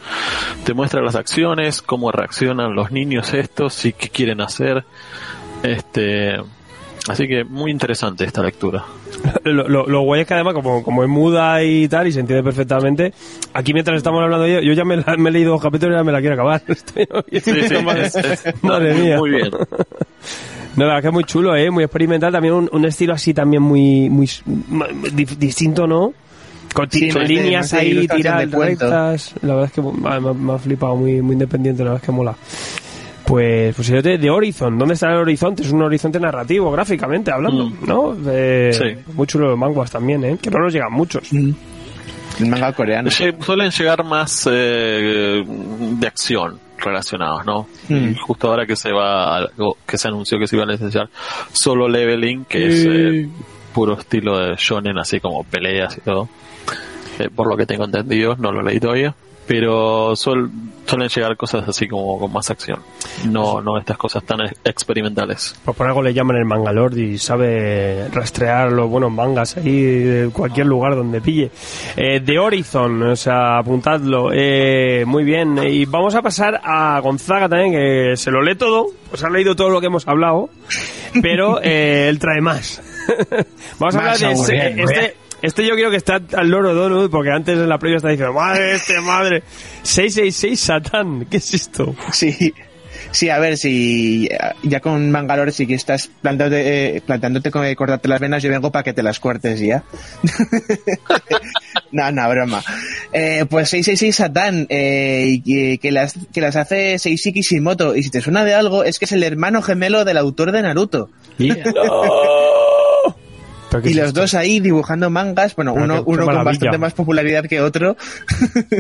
Speaker 4: Te muestra las acciones, cómo reaccionan los niños estos y qué quieren hacer. Este, así que muy interesante esta lectura.
Speaker 1: Lo, lo, lo guay es que además, como, como es muda y tal, y se entiende perfectamente, aquí mientras estamos hablando yo, yo ya me, la- me he leído dos capítulos y ya me la quiero acabar. Estoy-
Speaker 4: Sí, sí,
Speaker 1: madre,
Speaker 4: es- es-
Speaker 1: madre
Speaker 4: muy-
Speaker 1: mía.
Speaker 4: muy bien.
Speaker 1: No, la verdad que es muy chulo, ¿eh? Muy experimental, también un, un estilo así también muy, muy di- distinto, ¿no? Con,
Speaker 3: Sí,
Speaker 1: con líneas ahí tiradas, rectas. La verdad es que me, me- me ha flipado, muy, muy independiente, la verdad es que mola. Pues, pues yo te- de Horizon, ¿dónde está el horizonte? Es un horizonte narrativo, gráficamente hablando,
Speaker 4: Mm.
Speaker 1: ¿no? De-
Speaker 4: Sí.
Speaker 1: Muy chulo los manguas también, ¿eh? Que no nos llegan muchos.
Speaker 3: Mm. El manga coreano.
Speaker 4: Suelen llegar más eh, de acción relacionados, ¿no?
Speaker 3: Mm.
Speaker 4: Justo ahora que se va, algo que se anunció que se iba a licenciar solo leveling, que es eh, puro estilo de shonen, así como peleas y todo. Eh, por lo que tengo entendido, no lo leí todavía, pero suel- suelen llegar cosas así como con más acción, no, no estas cosas tan ex- experimentales.
Speaker 1: Pues por algo le llaman el Mangalord y sabe rastrear los buenos mangas ahí de cualquier lugar donde pille. Eh, de Horizon, o sea, apuntadlo. Eh, muy bien. Y vamos a pasar a Gonzaga también, que se lo lee todo. Pues ha leído todo lo que hemos hablado, pero eh, él trae más. vamos a
Speaker 3: Más
Speaker 1: hablar de este. Este yo creo que está al loro Donut, porque antes en la previa está diciendo, madre este, madre. 666 Satán, ¿qué es esto?
Speaker 3: Sí. Sí, a ver, si ya con Mangalore sí que estás plantándote, eh, plantándote con cortarte las venas, yo vengo para que te las cortes ya. no, no, broma. Eh, pues 666 Satán, eh, que, las, que las hace Seishiki Kishimoto. Y si te suena de algo, es que es el hermano gemelo del autor de Naruto.
Speaker 1: ¿Pero
Speaker 3: Y
Speaker 1: es
Speaker 3: los
Speaker 1: esto?
Speaker 3: dos ahí dibujando mangas, bueno,
Speaker 1: Ah,
Speaker 3: uno,
Speaker 1: qué- qué
Speaker 3: uno con bastante más popularidad que otro.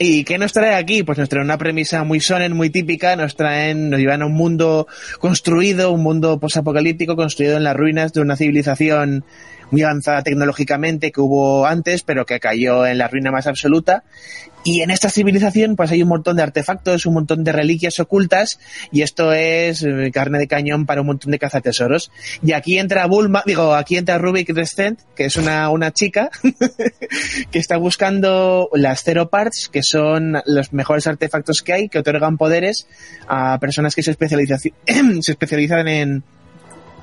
Speaker 3: ¿Y qué nos trae aquí? Pues nos trae una premisa muy sonen, muy típica, nos traen, nos llevan a un mundo construido, un mundo posapocalíptico construido en las ruinas de una civilización muy avanzada tecnológicamente que hubo antes, pero que cayó en la ruina más absoluta. Y en esta civilización pues hay un montón de artefactos, un montón de reliquias ocultas y esto es eh, carne de cañón para un montón de cazatesoros. Y aquí entra Bulma, digo, aquí entra Rubik Descent, que es una, una chica que está buscando las Zero Parts, que son los mejores artefactos que hay, que otorgan poderes a personas que se, especializa- se especializan en,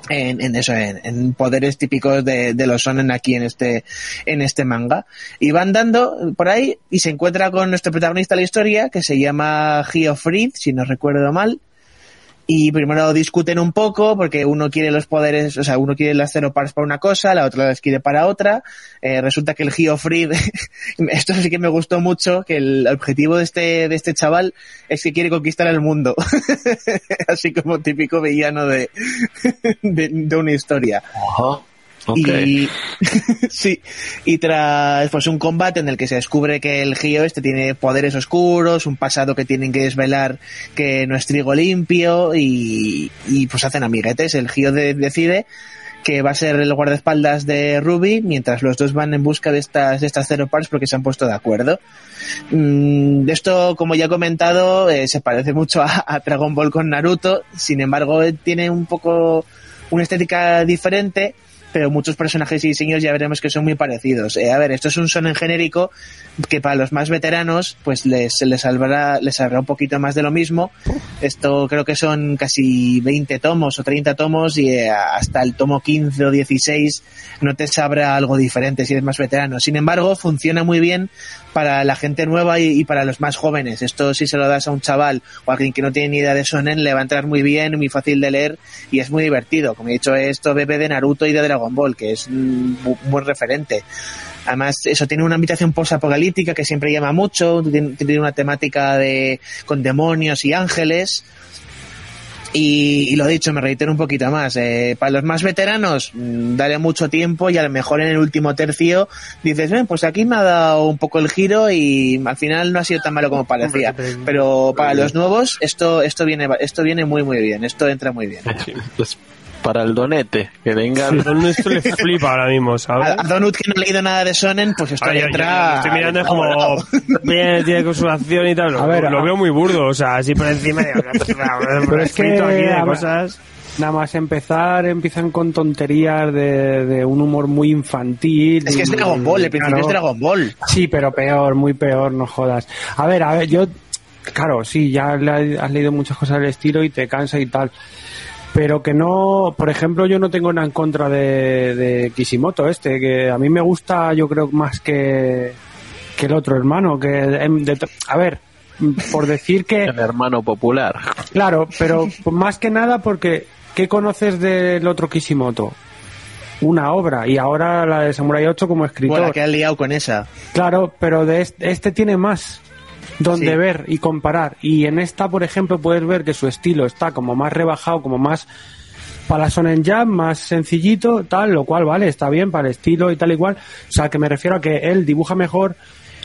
Speaker 3: en, en eso, en, en poderes típicos de, de los sonen aquí en este, en este manga. Y va andando por ahí y se encuentra con nuestro protagonista de la historia, que se llama Geoffrey, si no recuerdo mal. Y primero discuten un poco porque uno quiere los poderes, o sea, uno quiere las Zero Parts para una cosa, la otra las quiere para otra. Eh, resulta que el Geoffrey, esto sí que me gustó mucho, que el objetivo de este, de este chaval es que quiere conquistar el mundo. Así como típico villano de, de, una historia. Y sí, y tras pues un combate en el que se descubre que el Gio este tiene poderes oscuros, un pasado que tienen que desvelar que no es trigo limpio y, y pues hacen amiguetes. El Gio de- decide que va a ser el guardaespaldas de Ruby mientras los dos van en busca de estas de estas Zero Parts porque se han puesto de acuerdo. Mm, esto, como ya he comentado, eh, se parece mucho a, Dragon Ball con Naruto, sin embargo tiene un poco una estética diferente, pero muchos personajes y diseños ya veremos que son muy parecidos. Eh, a ver, esto es un son en genérico que para los más veteranos pues les, les salvará les saldrá un poquito más de lo mismo. Esto creo que son casi 20 tomos o 30 tomos y eh, hasta el tomo 15 o 16 no te sabrá algo diferente si eres más veterano. Sin embargo, funciona muy bien para la gente nueva y, y para los más jóvenes. Esto si se lo das a un chaval o a alguien que no tiene ni idea de Sonen, le va a entrar muy bien, muy fácil de leer y es muy divertido. Como he dicho, esto bebe de Naruto y de Dragon Ball, que es un bu- un buen referente. Además, eso tiene una ambientación post-apocalíptica que siempre llama mucho, tiene una temática de con demonios y ángeles. Y, y lo dicho, me reitero un poquito más. eh, para los más veteranos, mm, dale mucho tiempo y a lo mejor en el último tercio dices, ven, pues aquí me ha dado un poco el giro y al final no ha sido tan malo como parecía. Pero para los nuevos, esto, esto viene, esto viene muy, muy bien. Esto entra muy bien.
Speaker 4: Sí, pues, para el donete, que venga.
Speaker 1: Sí, Don esto le flipa ahora mismo, ¿sabes?
Speaker 3: A, a Donut, que no ha leído nada de Sonen, pues esto
Speaker 1: Ay, yo- yo- yo estoy mirando es como bien, tiene consolación y tal. Lo,
Speaker 2: A ver,
Speaker 1: lo
Speaker 2: a-
Speaker 1: veo muy burdo, o sea, así por encima de
Speaker 2: Pero es que,
Speaker 1: escrito aquí de cosas.
Speaker 2: Nada más empezar, empiezan con tonterías de, de un humor muy infantil.
Speaker 3: Es que es Dragon Ball, el principio
Speaker 2: claro.
Speaker 3: es Dragon Ball.
Speaker 2: Sí, pero peor, muy peor, no jodas. A ver, a ver, yo, claro, sí, ya le- has leído muchas cosas del estilo y te cansa y tal. Pero que no, por ejemplo, yo no tengo nada en contra de, de Kishimoto este, que a mí me gusta, yo creo, más que, que el otro hermano, que, em, de- a ver, por decir que,
Speaker 4: El hermano popular.
Speaker 2: Claro, pero más que nada porque ¿qué conoces del otro Kishimoto? Una obra y ahora la de Samurai 8 como escritor.
Speaker 3: Bueno, que ha liado con esa.
Speaker 2: Claro, pero de este, este tiene más donde
Speaker 3: Sí.
Speaker 2: ver y comparar. Y en esta, por ejemplo, puedes ver que su estilo está como más rebajado, como más para la Sonen Jam, más sencillito, tal, lo cual vale, está bien para el estilo y tal igual. O sea, que me refiero a que él dibuja mejor,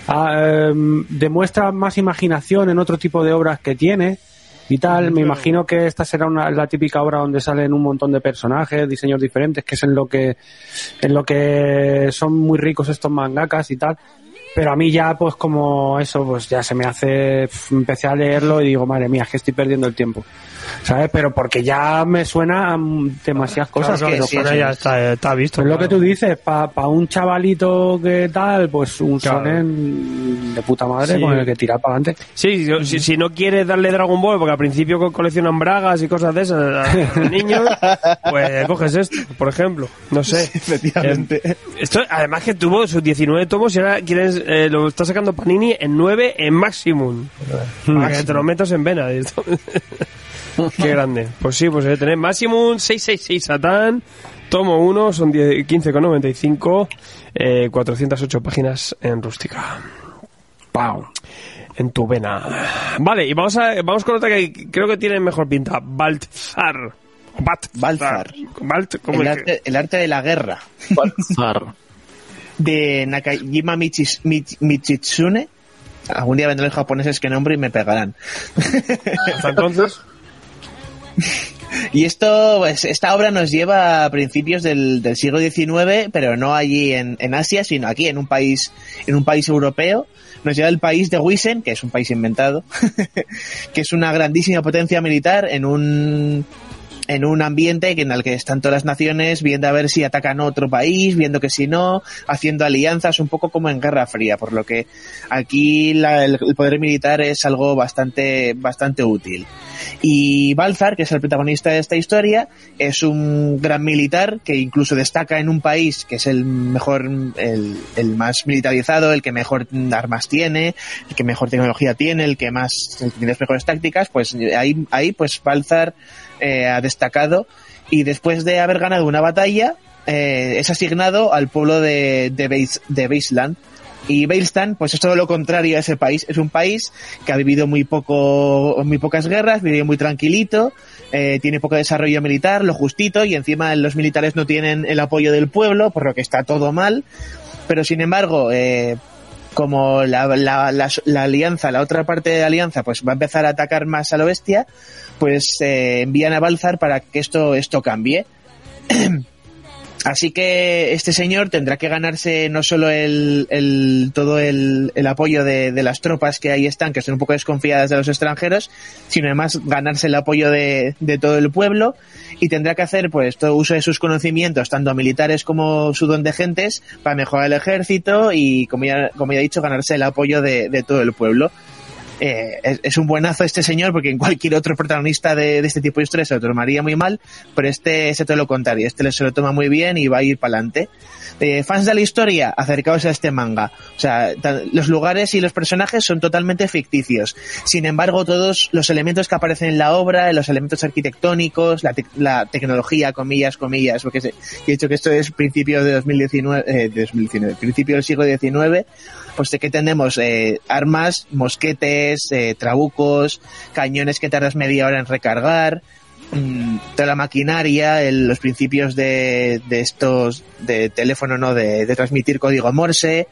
Speaker 2: em, demuestra más imaginación en otro tipo de obras que tiene y tal. Me imagino que esta será una, la típica obra donde salen un montón de personajes, diseños diferentes, que es en lo que en lo que son muy ricos estos mangakas y tal. Pero a mí ya, pues como eso, pues ya se me hace, empecé a leerlo y digo, madre mía, es que estoy perdiendo el tiempo. ¿Sabes? Pero porque ya me suena a demasiadas cosas.
Speaker 3: Claro,
Speaker 2: pero
Speaker 3: sí, sí,
Speaker 1: ya
Speaker 3: sí.
Speaker 1: está, está visto.
Speaker 2: es lo que tú dices, para un chavalito que tal, pues un
Speaker 1: Claro.
Speaker 2: sonen de puta madre
Speaker 1: Sí.
Speaker 2: con el que tirar para adelante.
Speaker 1: Sí, si, si- si no quieres darle Dragon Ball, porque al principio co- coleccionan bragas y cosas de esas a los niños, pues coges esto, por ejemplo. No sé.
Speaker 3: Efectivamente.
Speaker 1: Eh, esto, además que tuvo sus 19 tomos y ahora eh, lo está sacando Panini en 9 en Maximum. Para que te lo metas en vena. Qué grande. Pues sí, pues debe tener Maximum 666 Satan. Tomo 1, son 10 15,95. Eh, 408 páginas en rústica. ¡Pau! En tu vena. Vale, y vamos a vamos con otra que creo que tiene mejor pinta. Baltzar. Baltzar.
Speaker 3: Baltzar.
Speaker 1: Balt, ¿cómo
Speaker 3: El
Speaker 1: es que-
Speaker 3: arte, el arte de la guerra.
Speaker 4: Balzar.
Speaker 3: De Nakajima Michis- Mich- Michitsune. Algún día vendrán los japoneses que nombre y me pegarán.
Speaker 1: Hasta entonces.
Speaker 3: Y esto, pues, esta obra nos lleva a principios del, del siglo XIX, pero no allí en, en Asia, sino aquí en un país, en un país europeo. Nos lleva al país de Wisen, que es un país inventado, que es una grandísima potencia militar en un en un ambiente en el que están todas las naciones viendo a ver si atacan otro país, viendo que si no, haciendo alianzas, un poco como en Guerra Fría, por lo que aquí la- el, poder militar es algo bastante, bastante útil. Y Balzar, que es el protagonista de esta historia, es un gran militar que incluso destaca en un país que es el mejor, el, el más militarizado, el que mejor armas tiene, el que mejor tecnología tiene, el que más, tiene las mejores tácticas, pues ahí, ahí pues Balzar eh, ha destacado y después de haber ganado una batalla, eh, es asignado al pueblo de, de, Beis- de Beisland. Y Beilstan, pues es todo lo contrario a ese país. Es un país que ha vivido muy poco, muy pocas guerras, vive muy tranquilito, eh, tiene poco desarrollo militar, lo justito, y encima los militares no tienen el apoyo del pueblo, por lo que está todo mal. Pero sin embargo, eh, como la, la, la, la alianza, la otra parte de la alianza, pues va a empezar a atacar más a lo bestia, pues eh, envían a Balzar para que esto, esto cambie. Así que este señor tendrá que ganarse no solo el, el- todo el, el apoyo de, de las tropas que ahí están, que son un poco desconfiadas de los extranjeros, sino además ganarse el apoyo de, de todo el pueblo y tendrá que hacer pues todo uso de sus conocimientos, tanto militares como su don de gentes, para mejorar el ejército y, como ya, como ya he dicho, ganarse el apoyo de, de todo el pueblo. Eh, es, es un buenazo este señor porque en cualquier otro protagonista de, de este tipo de historias se lo tomaría muy mal, pero este es todo lo contrario, este se lo toma muy bien y va a ir para adelante. Eh, fans de la historia, acercaos a este manga. O sea, los lugares y los personajes son totalmente ficticios. Sin embargo, todos los elementos que aparecen en la obra, los elementos arquitectónicos, la, tec- la tecnología, comillas, comillas, porque se- he dicho que esto es principio de 2019, eh, de 2019 principio del siglo XIX, pues de que tenemos eh, armas, mosquetes, eh, trabucos, cañones que tardas media hora en recargar, toda la maquinaria, el- los principios de, de estos, de teléfono, ¿no? De, de transmitir código Morse.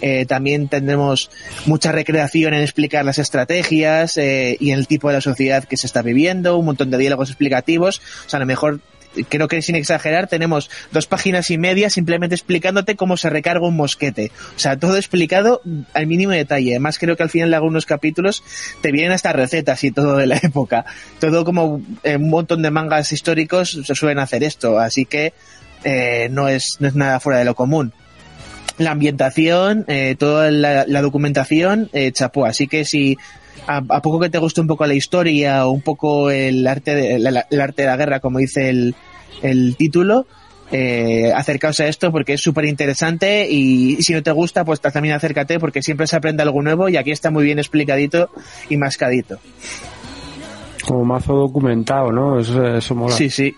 Speaker 3: Eh, también tendremos mucha recreación en explicar las estrategias eh, y el tipo de la sociedad que se está viviendo, un montón de diálogos explicativos. O sea, a lo mejor creo que sin exagerar, tenemos dos páginas y media simplemente explicándote cómo se recarga un mosquete. O sea, todo explicado al mínimo detalle. Además, creo que al final de algunos capítulos te vienen hasta recetas y todo de la época. Todo como eh, un montón de mangas históricos se suelen hacer esto, así que eh, no, es, no es nada fuera de lo común la ambientación, eh, toda la, la documentación, eh, chapó. Así que si a, a poco que te guste un poco la historia o un poco el arte de la, el arte de la guerra, como dice el, el título, eh, acercaos a esto porque es súper interesante y, si no te gusta, pues también acércate porque siempre se aprende algo nuevo y aquí está muy bien explicadito y mascadito.
Speaker 2: Como mazo documentado, ¿no? Eso, eso mola.
Speaker 3: Sí, sí.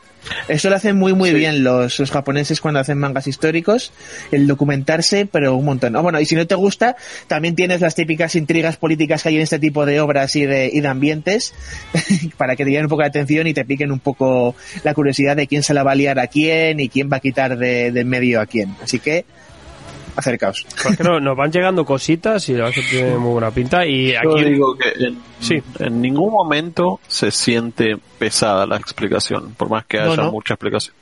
Speaker 3: Eso lo hacen muy, muy bien los, los japoneses cuando hacen mangas históricos, el documentarse, pero un montón. Ah, bueno, y si no te gusta, también tienes las típicas intrigas políticas que hay en este tipo de obras y de, y de ambientes, para que te llamen un poco la atención y te piquen un poco la curiosidad de quién se la va a liar a quién y quién va a quitar de, de en medio a quién. Así que, acercaos.
Speaker 1: Porque no- nos van llegando cositas y la verdad es que tiene muy buena pinta. Y
Speaker 4: Yo
Speaker 1: aquí.
Speaker 4: digo que en,
Speaker 1: Sí.
Speaker 4: en ningún momento se siente pesada la explicación, por más que
Speaker 3: No,
Speaker 4: haya
Speaker 3: no.
Speaker 4: mucha explicación.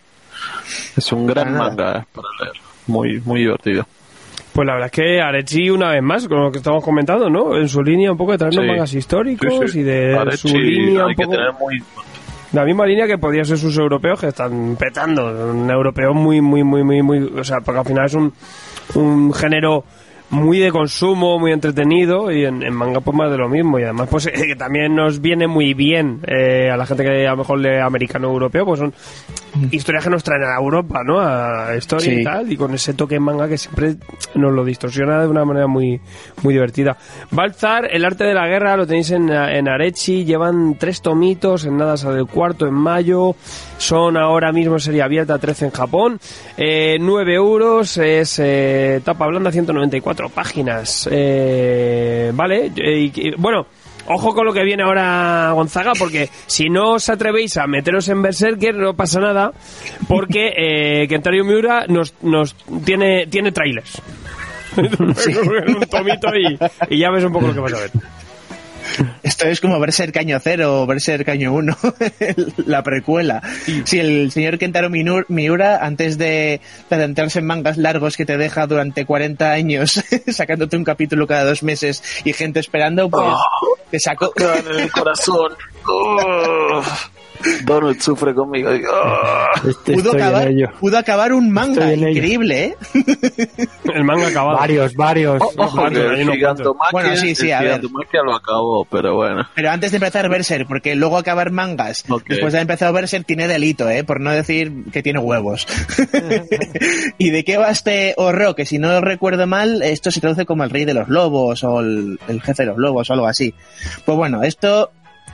Speaker 4: Es un gran
Speaker 3: Para
Speaker 4: manga eh, para leer, muy muy divertido.
Speaker 1: Pues la verdad es que Arechi, una vez más, con lo que estamos comentando, ¿no? En su línea un poco de traernos
Speaker 4: Sí.
Speaker 1: mangas históricos
Speaker 4: Sí, sí.
Speaker 1: y de
Speaker 4: Arechi
Speaker 1: su línea
Speaker 4: hay
Speaker 1: un
Speaker 4: que
Speaker 1: poco.
Speaker 4: tener muy
Speaker 1: La misma línea que podría ser sus europeos que están petando. Un europeo muy, muy, muy, muy, muy. O sea, porque al final es un, un género muy de consumo, muy entretenido y en, en manga pues más de lo mismo. Y además pues eh, que también nos viene muy bien eh, a la gente que a lo mejor lee americano europeo, pues son historias que nos traen a Europa, ¿no? A historia
Speaker 3: Sí.
Speaker 1: y tal, y con ese toque en manga que siempre nos lo distorsiona de una manera muy, muy divertida. Balzar, el arte de la guerra, lo tenéis en, en Arechi, llevan tres tomitos, en nada sale el cuarto en mayo, son ahora mismo serie abierta 13 en Japón, eh, 9 euros, es eh, tapa blanda 194 páginas, eh, vale, eh, y- y- bueno, Ojo con lo que viene ahora Gonzaga, porque si no os atrevéis a meteros en Berserker no pasa nada, porque eh, Kentaro Miura nos, nos tiene, tiene trailers. un tomito y, y ya ves un poco lo que vas a ver.
Speaker 3: Esto es como verse el caño cero o verse el caño uno, la precuela. Si el señor Kentaro Miura, antes de, de adentrarse en mangas largos que te deja durante 40 años, sacándote un capítulo cada dos meses y gente esperando, pues te sacó.
Speaker 4: en el corazón. Oh. Donald sufre conmigo. digo, oh.
Speaker 2: Este
Speaker 3: Pudo acabar,
Speaker 2: ello.
Speaker 3: pudo acabar un manga, increíble, ¿eh?
Speaker 1: El manga acabado.
Speaker 2: Varios, varios.
Speaker 4: Ojo el Gigantomaquia,
Speaker 3: Bueno, sí, sí,
Speaker 4: el
Speaker 3: a ver.
Speaker 4: Lo acabó, pero bueno.
Speaker 3: Pero antes de empezar Berserk, porque luego acabar mangas, después de haber empezado Berserk, tiene delito, ¿eh? Por no decir que tiene huevos. ¿Y de qué va este horror? Que si no recuerdo mal, esto se traduce como el rey de los lobos o el, el jefe de los lobos o algo así. Pues bueno, esto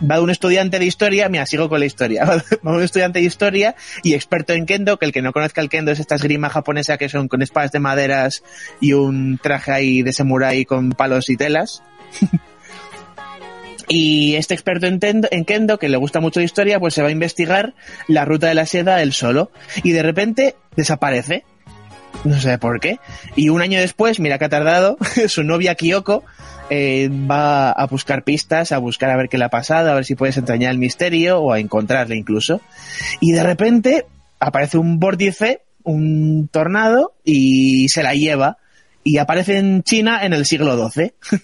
Speaker 3: va un estudiante de historia, mira, sigo con la historia, va un estudiante de historia y experto en kendo, que el que no conozca el kendo es esta esgrima japonesa que son con espadas de maderas y un traje ahí de samurái con palos y telas. Y este experto en, tendo- en Kendo, que le gusta mucho la historia, pues se va a investigar la ruta de la seda él solo. Y de repente desaparece. No sé por qué. Y un año después, mira que ha tardado, su novia Kyoko eh, va a buscar pistas, a buscar a ver qué le ha pasado, a ver si puedes entrañar el misterio o a encontrarle incluso. Y de repente aparece un vórtice, un tornado, y se la lleva. Y aparece en China en el siglo XII.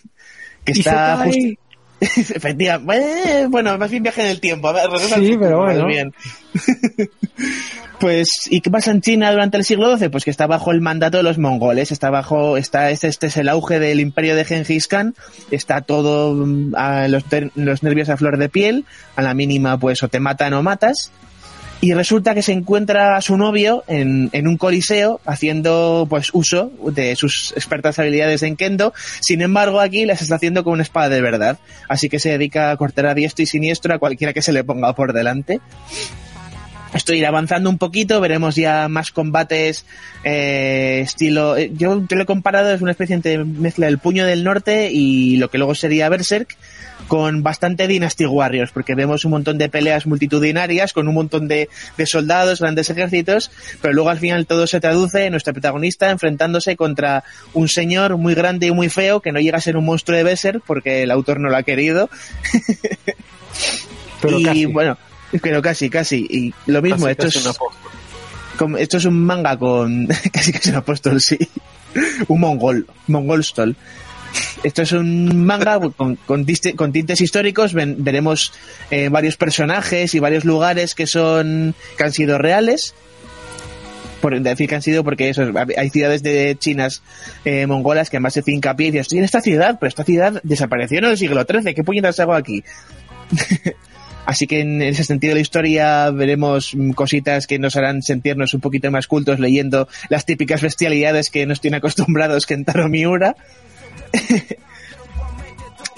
Speaker 3: que está justo Efectivamente. Eh, Bueno, más bien viaje en el tiempo. A ver,
Speaker 2: Sí, pero bueno.
Speaker 3: bien. pues, ¿y qué pasa en China durante el siglo XII? Pues que está bajo el mandato de los mongoles. Está bajo, está, este, este es el auge del imperio de Genghis Khan. Está todo mm, a los, los nervios a flor de piel. A la mínima, pues, o te matan o matas. Y resulta que se encuentra a su novio en, en un coliseo haciendo pues uso de sus expertas habilidades en kendo. Sin embargo, aquí las está haciendo con una espada de verdad. Así que se dedica a cortar a diestro y siniestro a cualquiera que se le ponga por delante. Estoy avanzando un poquito, veremos ya más combates eh, estilo... eh, Yo te lo he comparado, es una especie de mezcla del puño del norte y lo que luego sería Berserk con bastante Dynasty Warriors, porque vemos un montón de peleas multitudinarias con un montón de, de soldados, grandes ejércitos, pero luego al final todo se traduce en nuestra protagonista enfrentándose contra un señor muy grande y muy feo que no llega a ser un monstruo de Berserk porque el autor no lo ha querido.
Speaker 2: Pero
Speaker 3: y
Speaker 2: casi.
Speaker 3: bueno, Pero casi, casi. Y lo mismo,
Speaker 4: Casi,
Speaker 3: esto,
Speaker 4: casi
Speaker 3: es, esto es un manga con. casi casi un apóstol, sí. un mongol. Mongol stol. Esto es un manga con, con, tintes históricos. Ven- veremos eh, varios personajes y varios lugares que son que han sido reales. Por decir que han sido porque eso, hay ciudades de chinas eh, mongolas que además se hincapié y dices, estoy en esta ciudad, pero esta ciudad desapareció en el siglo XIII, ¿qué puñetas hago aquí? Así que en ese sentido de la historia veremos mm, cositas que nos harán sentirnos un poquito más cultos leyendo las típicas bestialidades que nos tiene acostumbrados Kentaro Miura.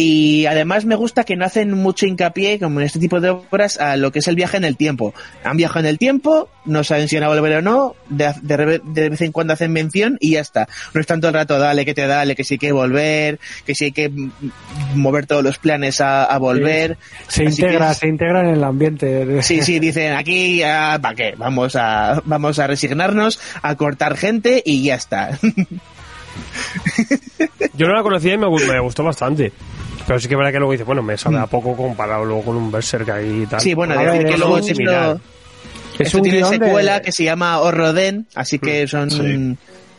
Speaker 3: Y además me gusta que no hacen mucho hincapié, como en este tipo de obras, a lo que es el viaje en el tiempo. Han viajado en el tiempo, no saben si van a volver o no, de, de re- de vez en cuando hacen mención y ya está. No es tanto el rato, dale que te dale, que si hay que volver, que si hay que mover todos los planes a, a volver.
Speaker 2: Se
Speaker 3: Así
Speaker 2: integra, se integra en el ambiente.
Speaker 3: Sí, sí, dicen aquí, ¿para qué? Vamos a, vamos a resignarnos, a cortar gente y ya está.
Speaker 1: Yo no la conocía y me, me gustó bastante. Pero sí que es verdad que luego dice, bueno, me sabe a
Speaker 2: Mm.
Speaker 1: poco comparado luego con un Berserk ahí y tal.
Speaker 3: Sí, bueno,
Speaker 2: A
Speaker 3: decir que
Speaker 2: es
Speaker 3: luego
Speaker 2: un
Speaker 3: esto,
Speaker 1: similar.
Speaker 2: Es
Speaker 3: esto
Speaker 2: un
Speaker 3: tiene
Speaker 2: guion de-
Speaker 3: secuela que se llama Horroden, así que
Speaker 2: Mm.
Speaker 3: son
Speaker 4: Sí.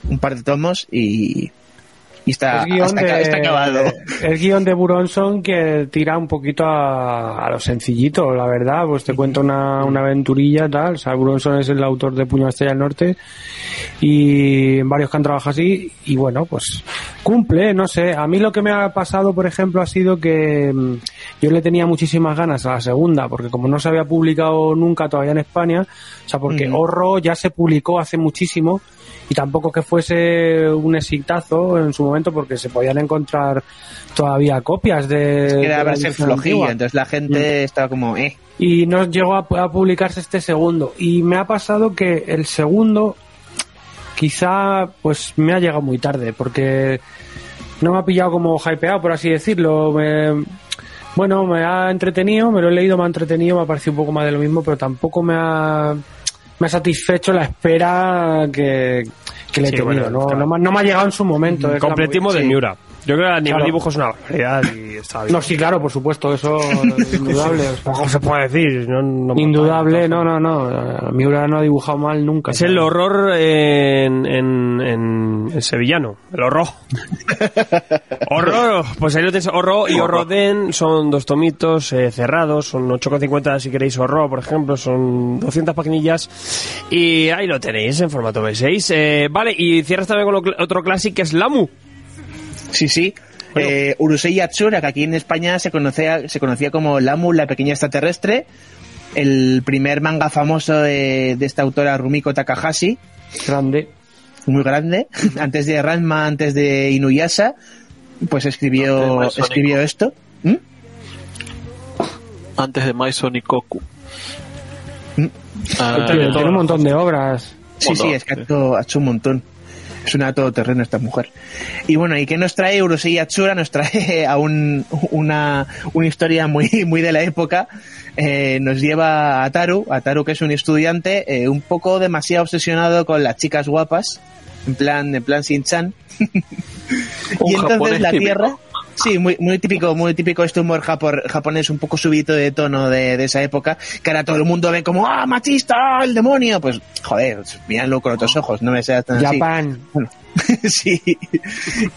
Speaker 3: un par de tomos y, y está,
Speaker 2: es guion
Speaker 3: está,
Speaker 2: de,
Speaker 3: está acabado.
Speaker 2: Es guion de Buronson que tira un poquito a, a lo sencillito, la verdad. Pues te cuenta una, una aventurilla, tal. O sea, Buronson es el autor de Puño Estrella del Norte y varios que han trabajado así. Y bueno, pues cumple, no sé. A mí lo que me ha pasado, por ejemplo, ha sido que mm, yo le tenía muchísimas ganas a la segunda, porque como no se había publicado nunca todavía en España, o sea, porque. Horro ya se publicó hace muchísimo y tampoco que fuese un exitazo en su momento porque se podían encontrar todavía copias de,
Speaker 3: Es que era flojilla, entonces la gente estaba como, eh.
Speaker 2: y no llegó a, a publicarse este segundo y me ha pasado que el segundo quizá pues me ha llegado muy tarde porque no me ha pillado como hypeado por así decirlo me- bueno me ha entretenido me lo he leído me ha entretenido me ha parecido un poco más de lo mismo pero tampoco me ha me ha satisfecho la espera que, que le he tenido
Speaker 1: bueno,
Speaker 2: no,
Speaker 1: claro.
Speaker 2: no, me- no me ha llegado en su momento la-
Speaker 1: Completismo de
Speaker 2: sí.
Speaker 1: Miura. Yo creo que a nivel
Speaker 2: Claro.
Speaker 1: dibujo es una barbaridad y está bien.
Speaker 2: no sí claro por supuesto eso es indudable
Speaker 1: Poco se puede decir. no- no
Speaker 2: Indudable, no, no, no. Miura no ha dibujado mal nunca.
Speaker 1: Es el horror en, en, en, en sevillano, el horror. horror, pues ahí lo tenéis, horror y horroden son dos tomitos eh, cerrados, son 8,50 si queréis horror, por ejemplo, son 200 paginillas y ahí lo tenéis en formato B6. Eh, vale, y cierras también con lo cl- otro clásico que es Lamu.
Speaker 3: Sí, sí. Eh, Urusei Yatsura, que aquí en España se conocía, se conocía como Lamu, la pequeña extraterrestre. El primer manga famoso de, de esta autora Rumiko Takahashi,
Speaker 2: Grande.
Speaker 3: muy grande. antes de Ranma, antes de Inuyasha, pues escribió, escribió esto. ¿Mm?
Speaker 4: Antes de Maison y Koku.
Speaker 3: Mm.
Speaker 4: Ah,
Speaker 2: Tiene, un montón de obras.
Speaker 3: Sí, sí, es que ha hecho, ha hecho un montón. Es una todoterreno esta mujer. Y bueno, ¿y qué nos trae Urusei Yatsura? Nos trae a un, una, una historia muy, muy de la época. Eh, nos lleva a Taru, a Taru que es un estudiante eh, un poco demasiado obsesionado con las chicas guapas, en plan, en plan Shin-chan. y entonces la
Speaker 4: típico.
Speaker 3: Sí, muy, muy típico, muy típico este humor japor- japonés, un poco subito de tono de, de esa época, que ahora todo el mundo ve como, ah, machista, el demonio, pues, joder, míralo con otros ojos, no me seas tan así.
Speaker 2: Japan.
Speaker 3: Bueno, sí.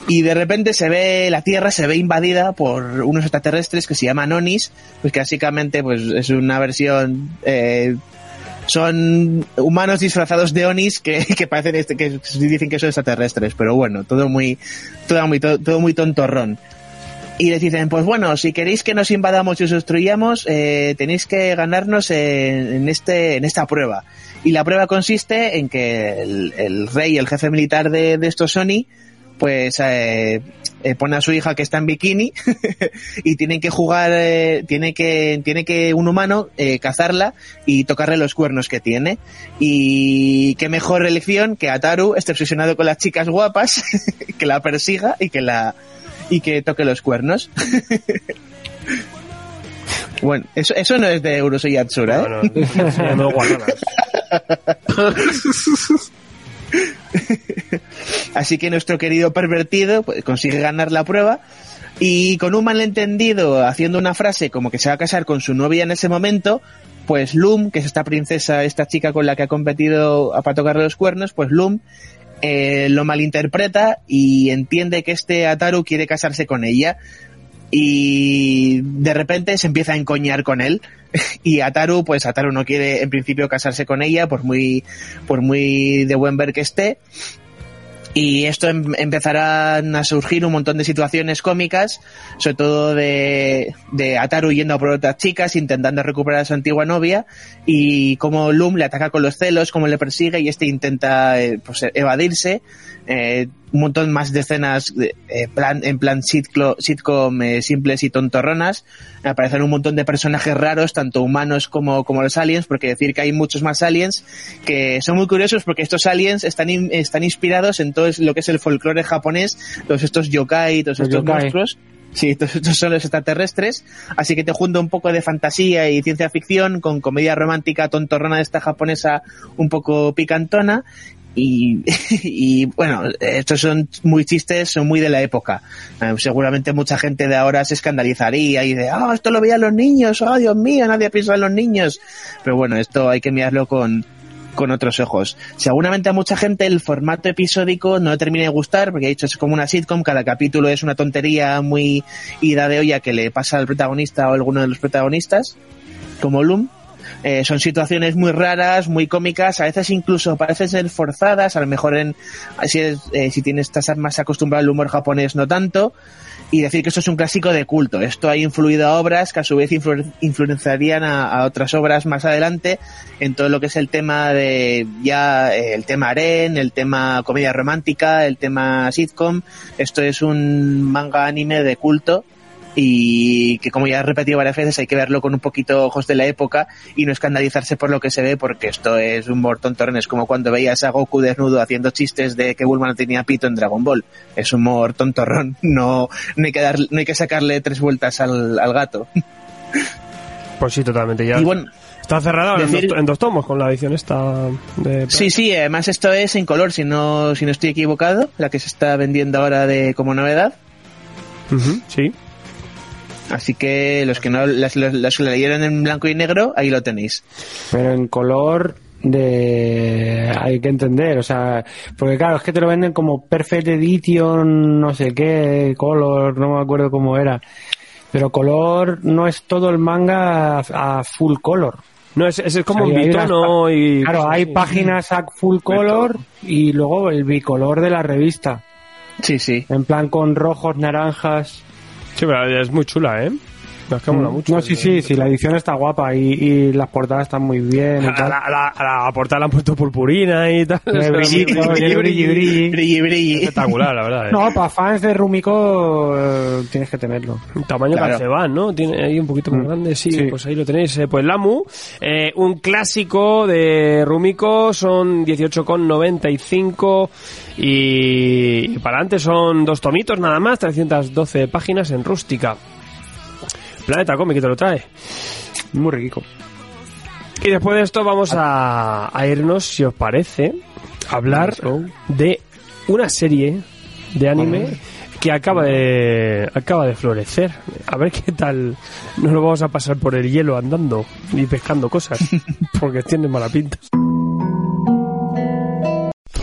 Speaker 3: Y de repente se ve, la Tierra se ve invadida por unos extraterrestres que se llaman Onis, pues que básicamente pues es una versión, eh, son humanos disfrazados de Onis que, que parecen, este, que dicen que son extraterrestres, pero bueno, todo muy, todo muy, todo, todo muy tontorrón. Y les dicen, pues bueno, si queréis que nos invadamos y os destruyamos, eh, tenéis que ganarnos en, en este, en esta prueba. Y la prueba consiste en que el, el rey, el jefe militar de, de estos Sony, pues eh, eh, pone a su hija que está en bikini y tienen que jugar, eh, tiene que, tiene que un humano eh, cazarla y tocarle los cuernos que tiene. Y qué mejor elección que Ataru, esté obsesionado con las chicas guapas, que la persiga y que la y que toque los cuernos. bueno, eso, eso no es de Urusei Yatsura, ¿eh?
Speaker 1: No, no.
Speaker 3: Así que nuestro querido pervertido pues, consigue ganar la prueba y con un malentendido haciendo una frase como que se va a casar con su novia en ese momento, pues Loom, que es esta princesa, esta chica con la que ha competido para tocarle los cuernos, pues Loom eh, lo malinterpreta y entiende que este Ataru quiere casarse con ella y de repente se empieza a encoñar con él. Y Ataru pues Ataru no quiere en principio casarse con ella por muy por muy de buen ver que esté y esto em- empezarán a surgir un montón de situaciones cómicas, sobre todo de, de Ataru yendo por otras chicas, intentando recuperar a su antigua novia, y como Loom le ataca con los celos, como le persigue, y este intenta eh, pues, evadirse. Eh, un montón más de escenas eh, plan, en plan sitclo- sitcom eh, simples y tontorronas. Aparecen un montón de personajes raros, tanto humanos como, como los aliens, porque decir que hay muchos más aliens que son muy curiosos porque estos aliens están, in- están inspirados en todo lo que es el folclore japonés, todos estos yokai, todos
Speaker 2: Los
Speaker 3: estos
Speaker 2: yokai.
Speaker 3: monstruos. Sí, todos estos son los extraterrestres, así que te junto un poco de fantasía y ciencia ficción con comedia romántica tontorrona de esta japonesa un poco picantona y, y bueno, estos son muy chistes, son muy de la época. Eh, seguramente mucha gente de ahora se escandalizaría y de, ah, esto lo veían los niños, oh Dios mío, nadie piensa en los niños. Pero bueno, esto hay que mirarlo con, con otros ojos. Seguramente a mucha gente el formato episódico no le de gustar, porque he dicho es como una sitcom, cada capítulo es una tontería muy ida de olla que le pasa al protagonista o alguno de los protagonistas, como Loom. Eh, son situaciones muy raras, muy cómicas, a veces incluso parecen ser forzadas, a lo mejor en, si, es, eh, si tienes, estás más acostumbrado al humor japonés no tanto, y decir que esto es un clásico de culto. Esto ha influido a obras que a su vez influ- influenciarían a, otras obras más adelante en todo lo que es el tema de ya eh, el tema aren, el tema comedia romántica, el tema sitcom. Esto es un manga anime de culto y que como ya he repetido varias veces hay que verlo con un poquito ojos de la época y no escandalizarse por lo que se ve porque esto es un humor tontorrón es como cuando veías a Goku desnudo haciendo chistes de que Bulma no tenía pito en Dragon Ball es humor tontorrón no, no, hay, que dar, no hay que sacarle tres vueltas al, al gato
Speaker 1: Pues sí, totalmente. Ya
Speaker 3: y bueno
Speaker 1: está cerrado en, dos, en dos tomos con la edición esta de...
Speaker 3: Sí, sí, además esto es en color, si no, si no estoy equivocado, la que se está vendiendo ahora de como novedad.
Speaker 1: Sí.
Speaker 3: Así que los que no las, que leyeron en blanco y negro, ahí lo tenéis.
Speaker 2: Pero en color de hay que entender, o sea, porque claro, es que te lo venden como Perfect Edition, no sé qué, color, no me acuerdo cómo era. Pero color no es todo el manga a, a full color.
Speaker 1: No, es, es como
Speaker 2: O sea,
Speaker 1: un bitono y...
Speaker 2: Claro, hay
Speaker 1: sí.
Speaker 2: páginas a full color y luego el bicolor de la revista.
Speaker 3: Sí, sí.
Speaker 2: En plan con rojos, naranjas.
Speaker 1: Sí, pero es muy chula, ¿eh? Es que mola mucho.
Speaker 2: Mm. No, sí, sí, sí, la edición está guapa y, y las portadas están muy bien. y
Speaker 1: A
Speaker 2: tal.
Speaker 1: la, a la, a la portada le han puesto purpurina y tal.
Speaker 2: Brilli, brilli,
Speaker 3: brilli. Brilli.
Speaker 1: Espectacular, la verdad. ¿eh?
Speaker 2: No, para fans de Rumiko eh, tienes que tenerlo.
Speaker 1: Tamaño
Speaker 3: Claro.
Speaker 1: Calceban, ¿no? Tiene ahí un poquito más
Speaker 2: Mm,
Speaker 1: grande, sí,
Speaker 2: sí.
Speaker 1: pues ahí lo tenéis. eh, Pues Lamu, eh, un clásico de Rumiko, son 18,95 y, y para adelante son dos tomitos nada más, 312 páginas en rústica. Planeta Comic que te lo trae.
Speaker 2: Muy rico.
Speaker 1: Y después de esto vamos a, a irnos, si os parece, a hablar de una serie de anime que acaba de acaba de florecer. A ver qué tal nos lo vamos a pasar por el hielo andando y pescando cosas, porque tiene mala pinta.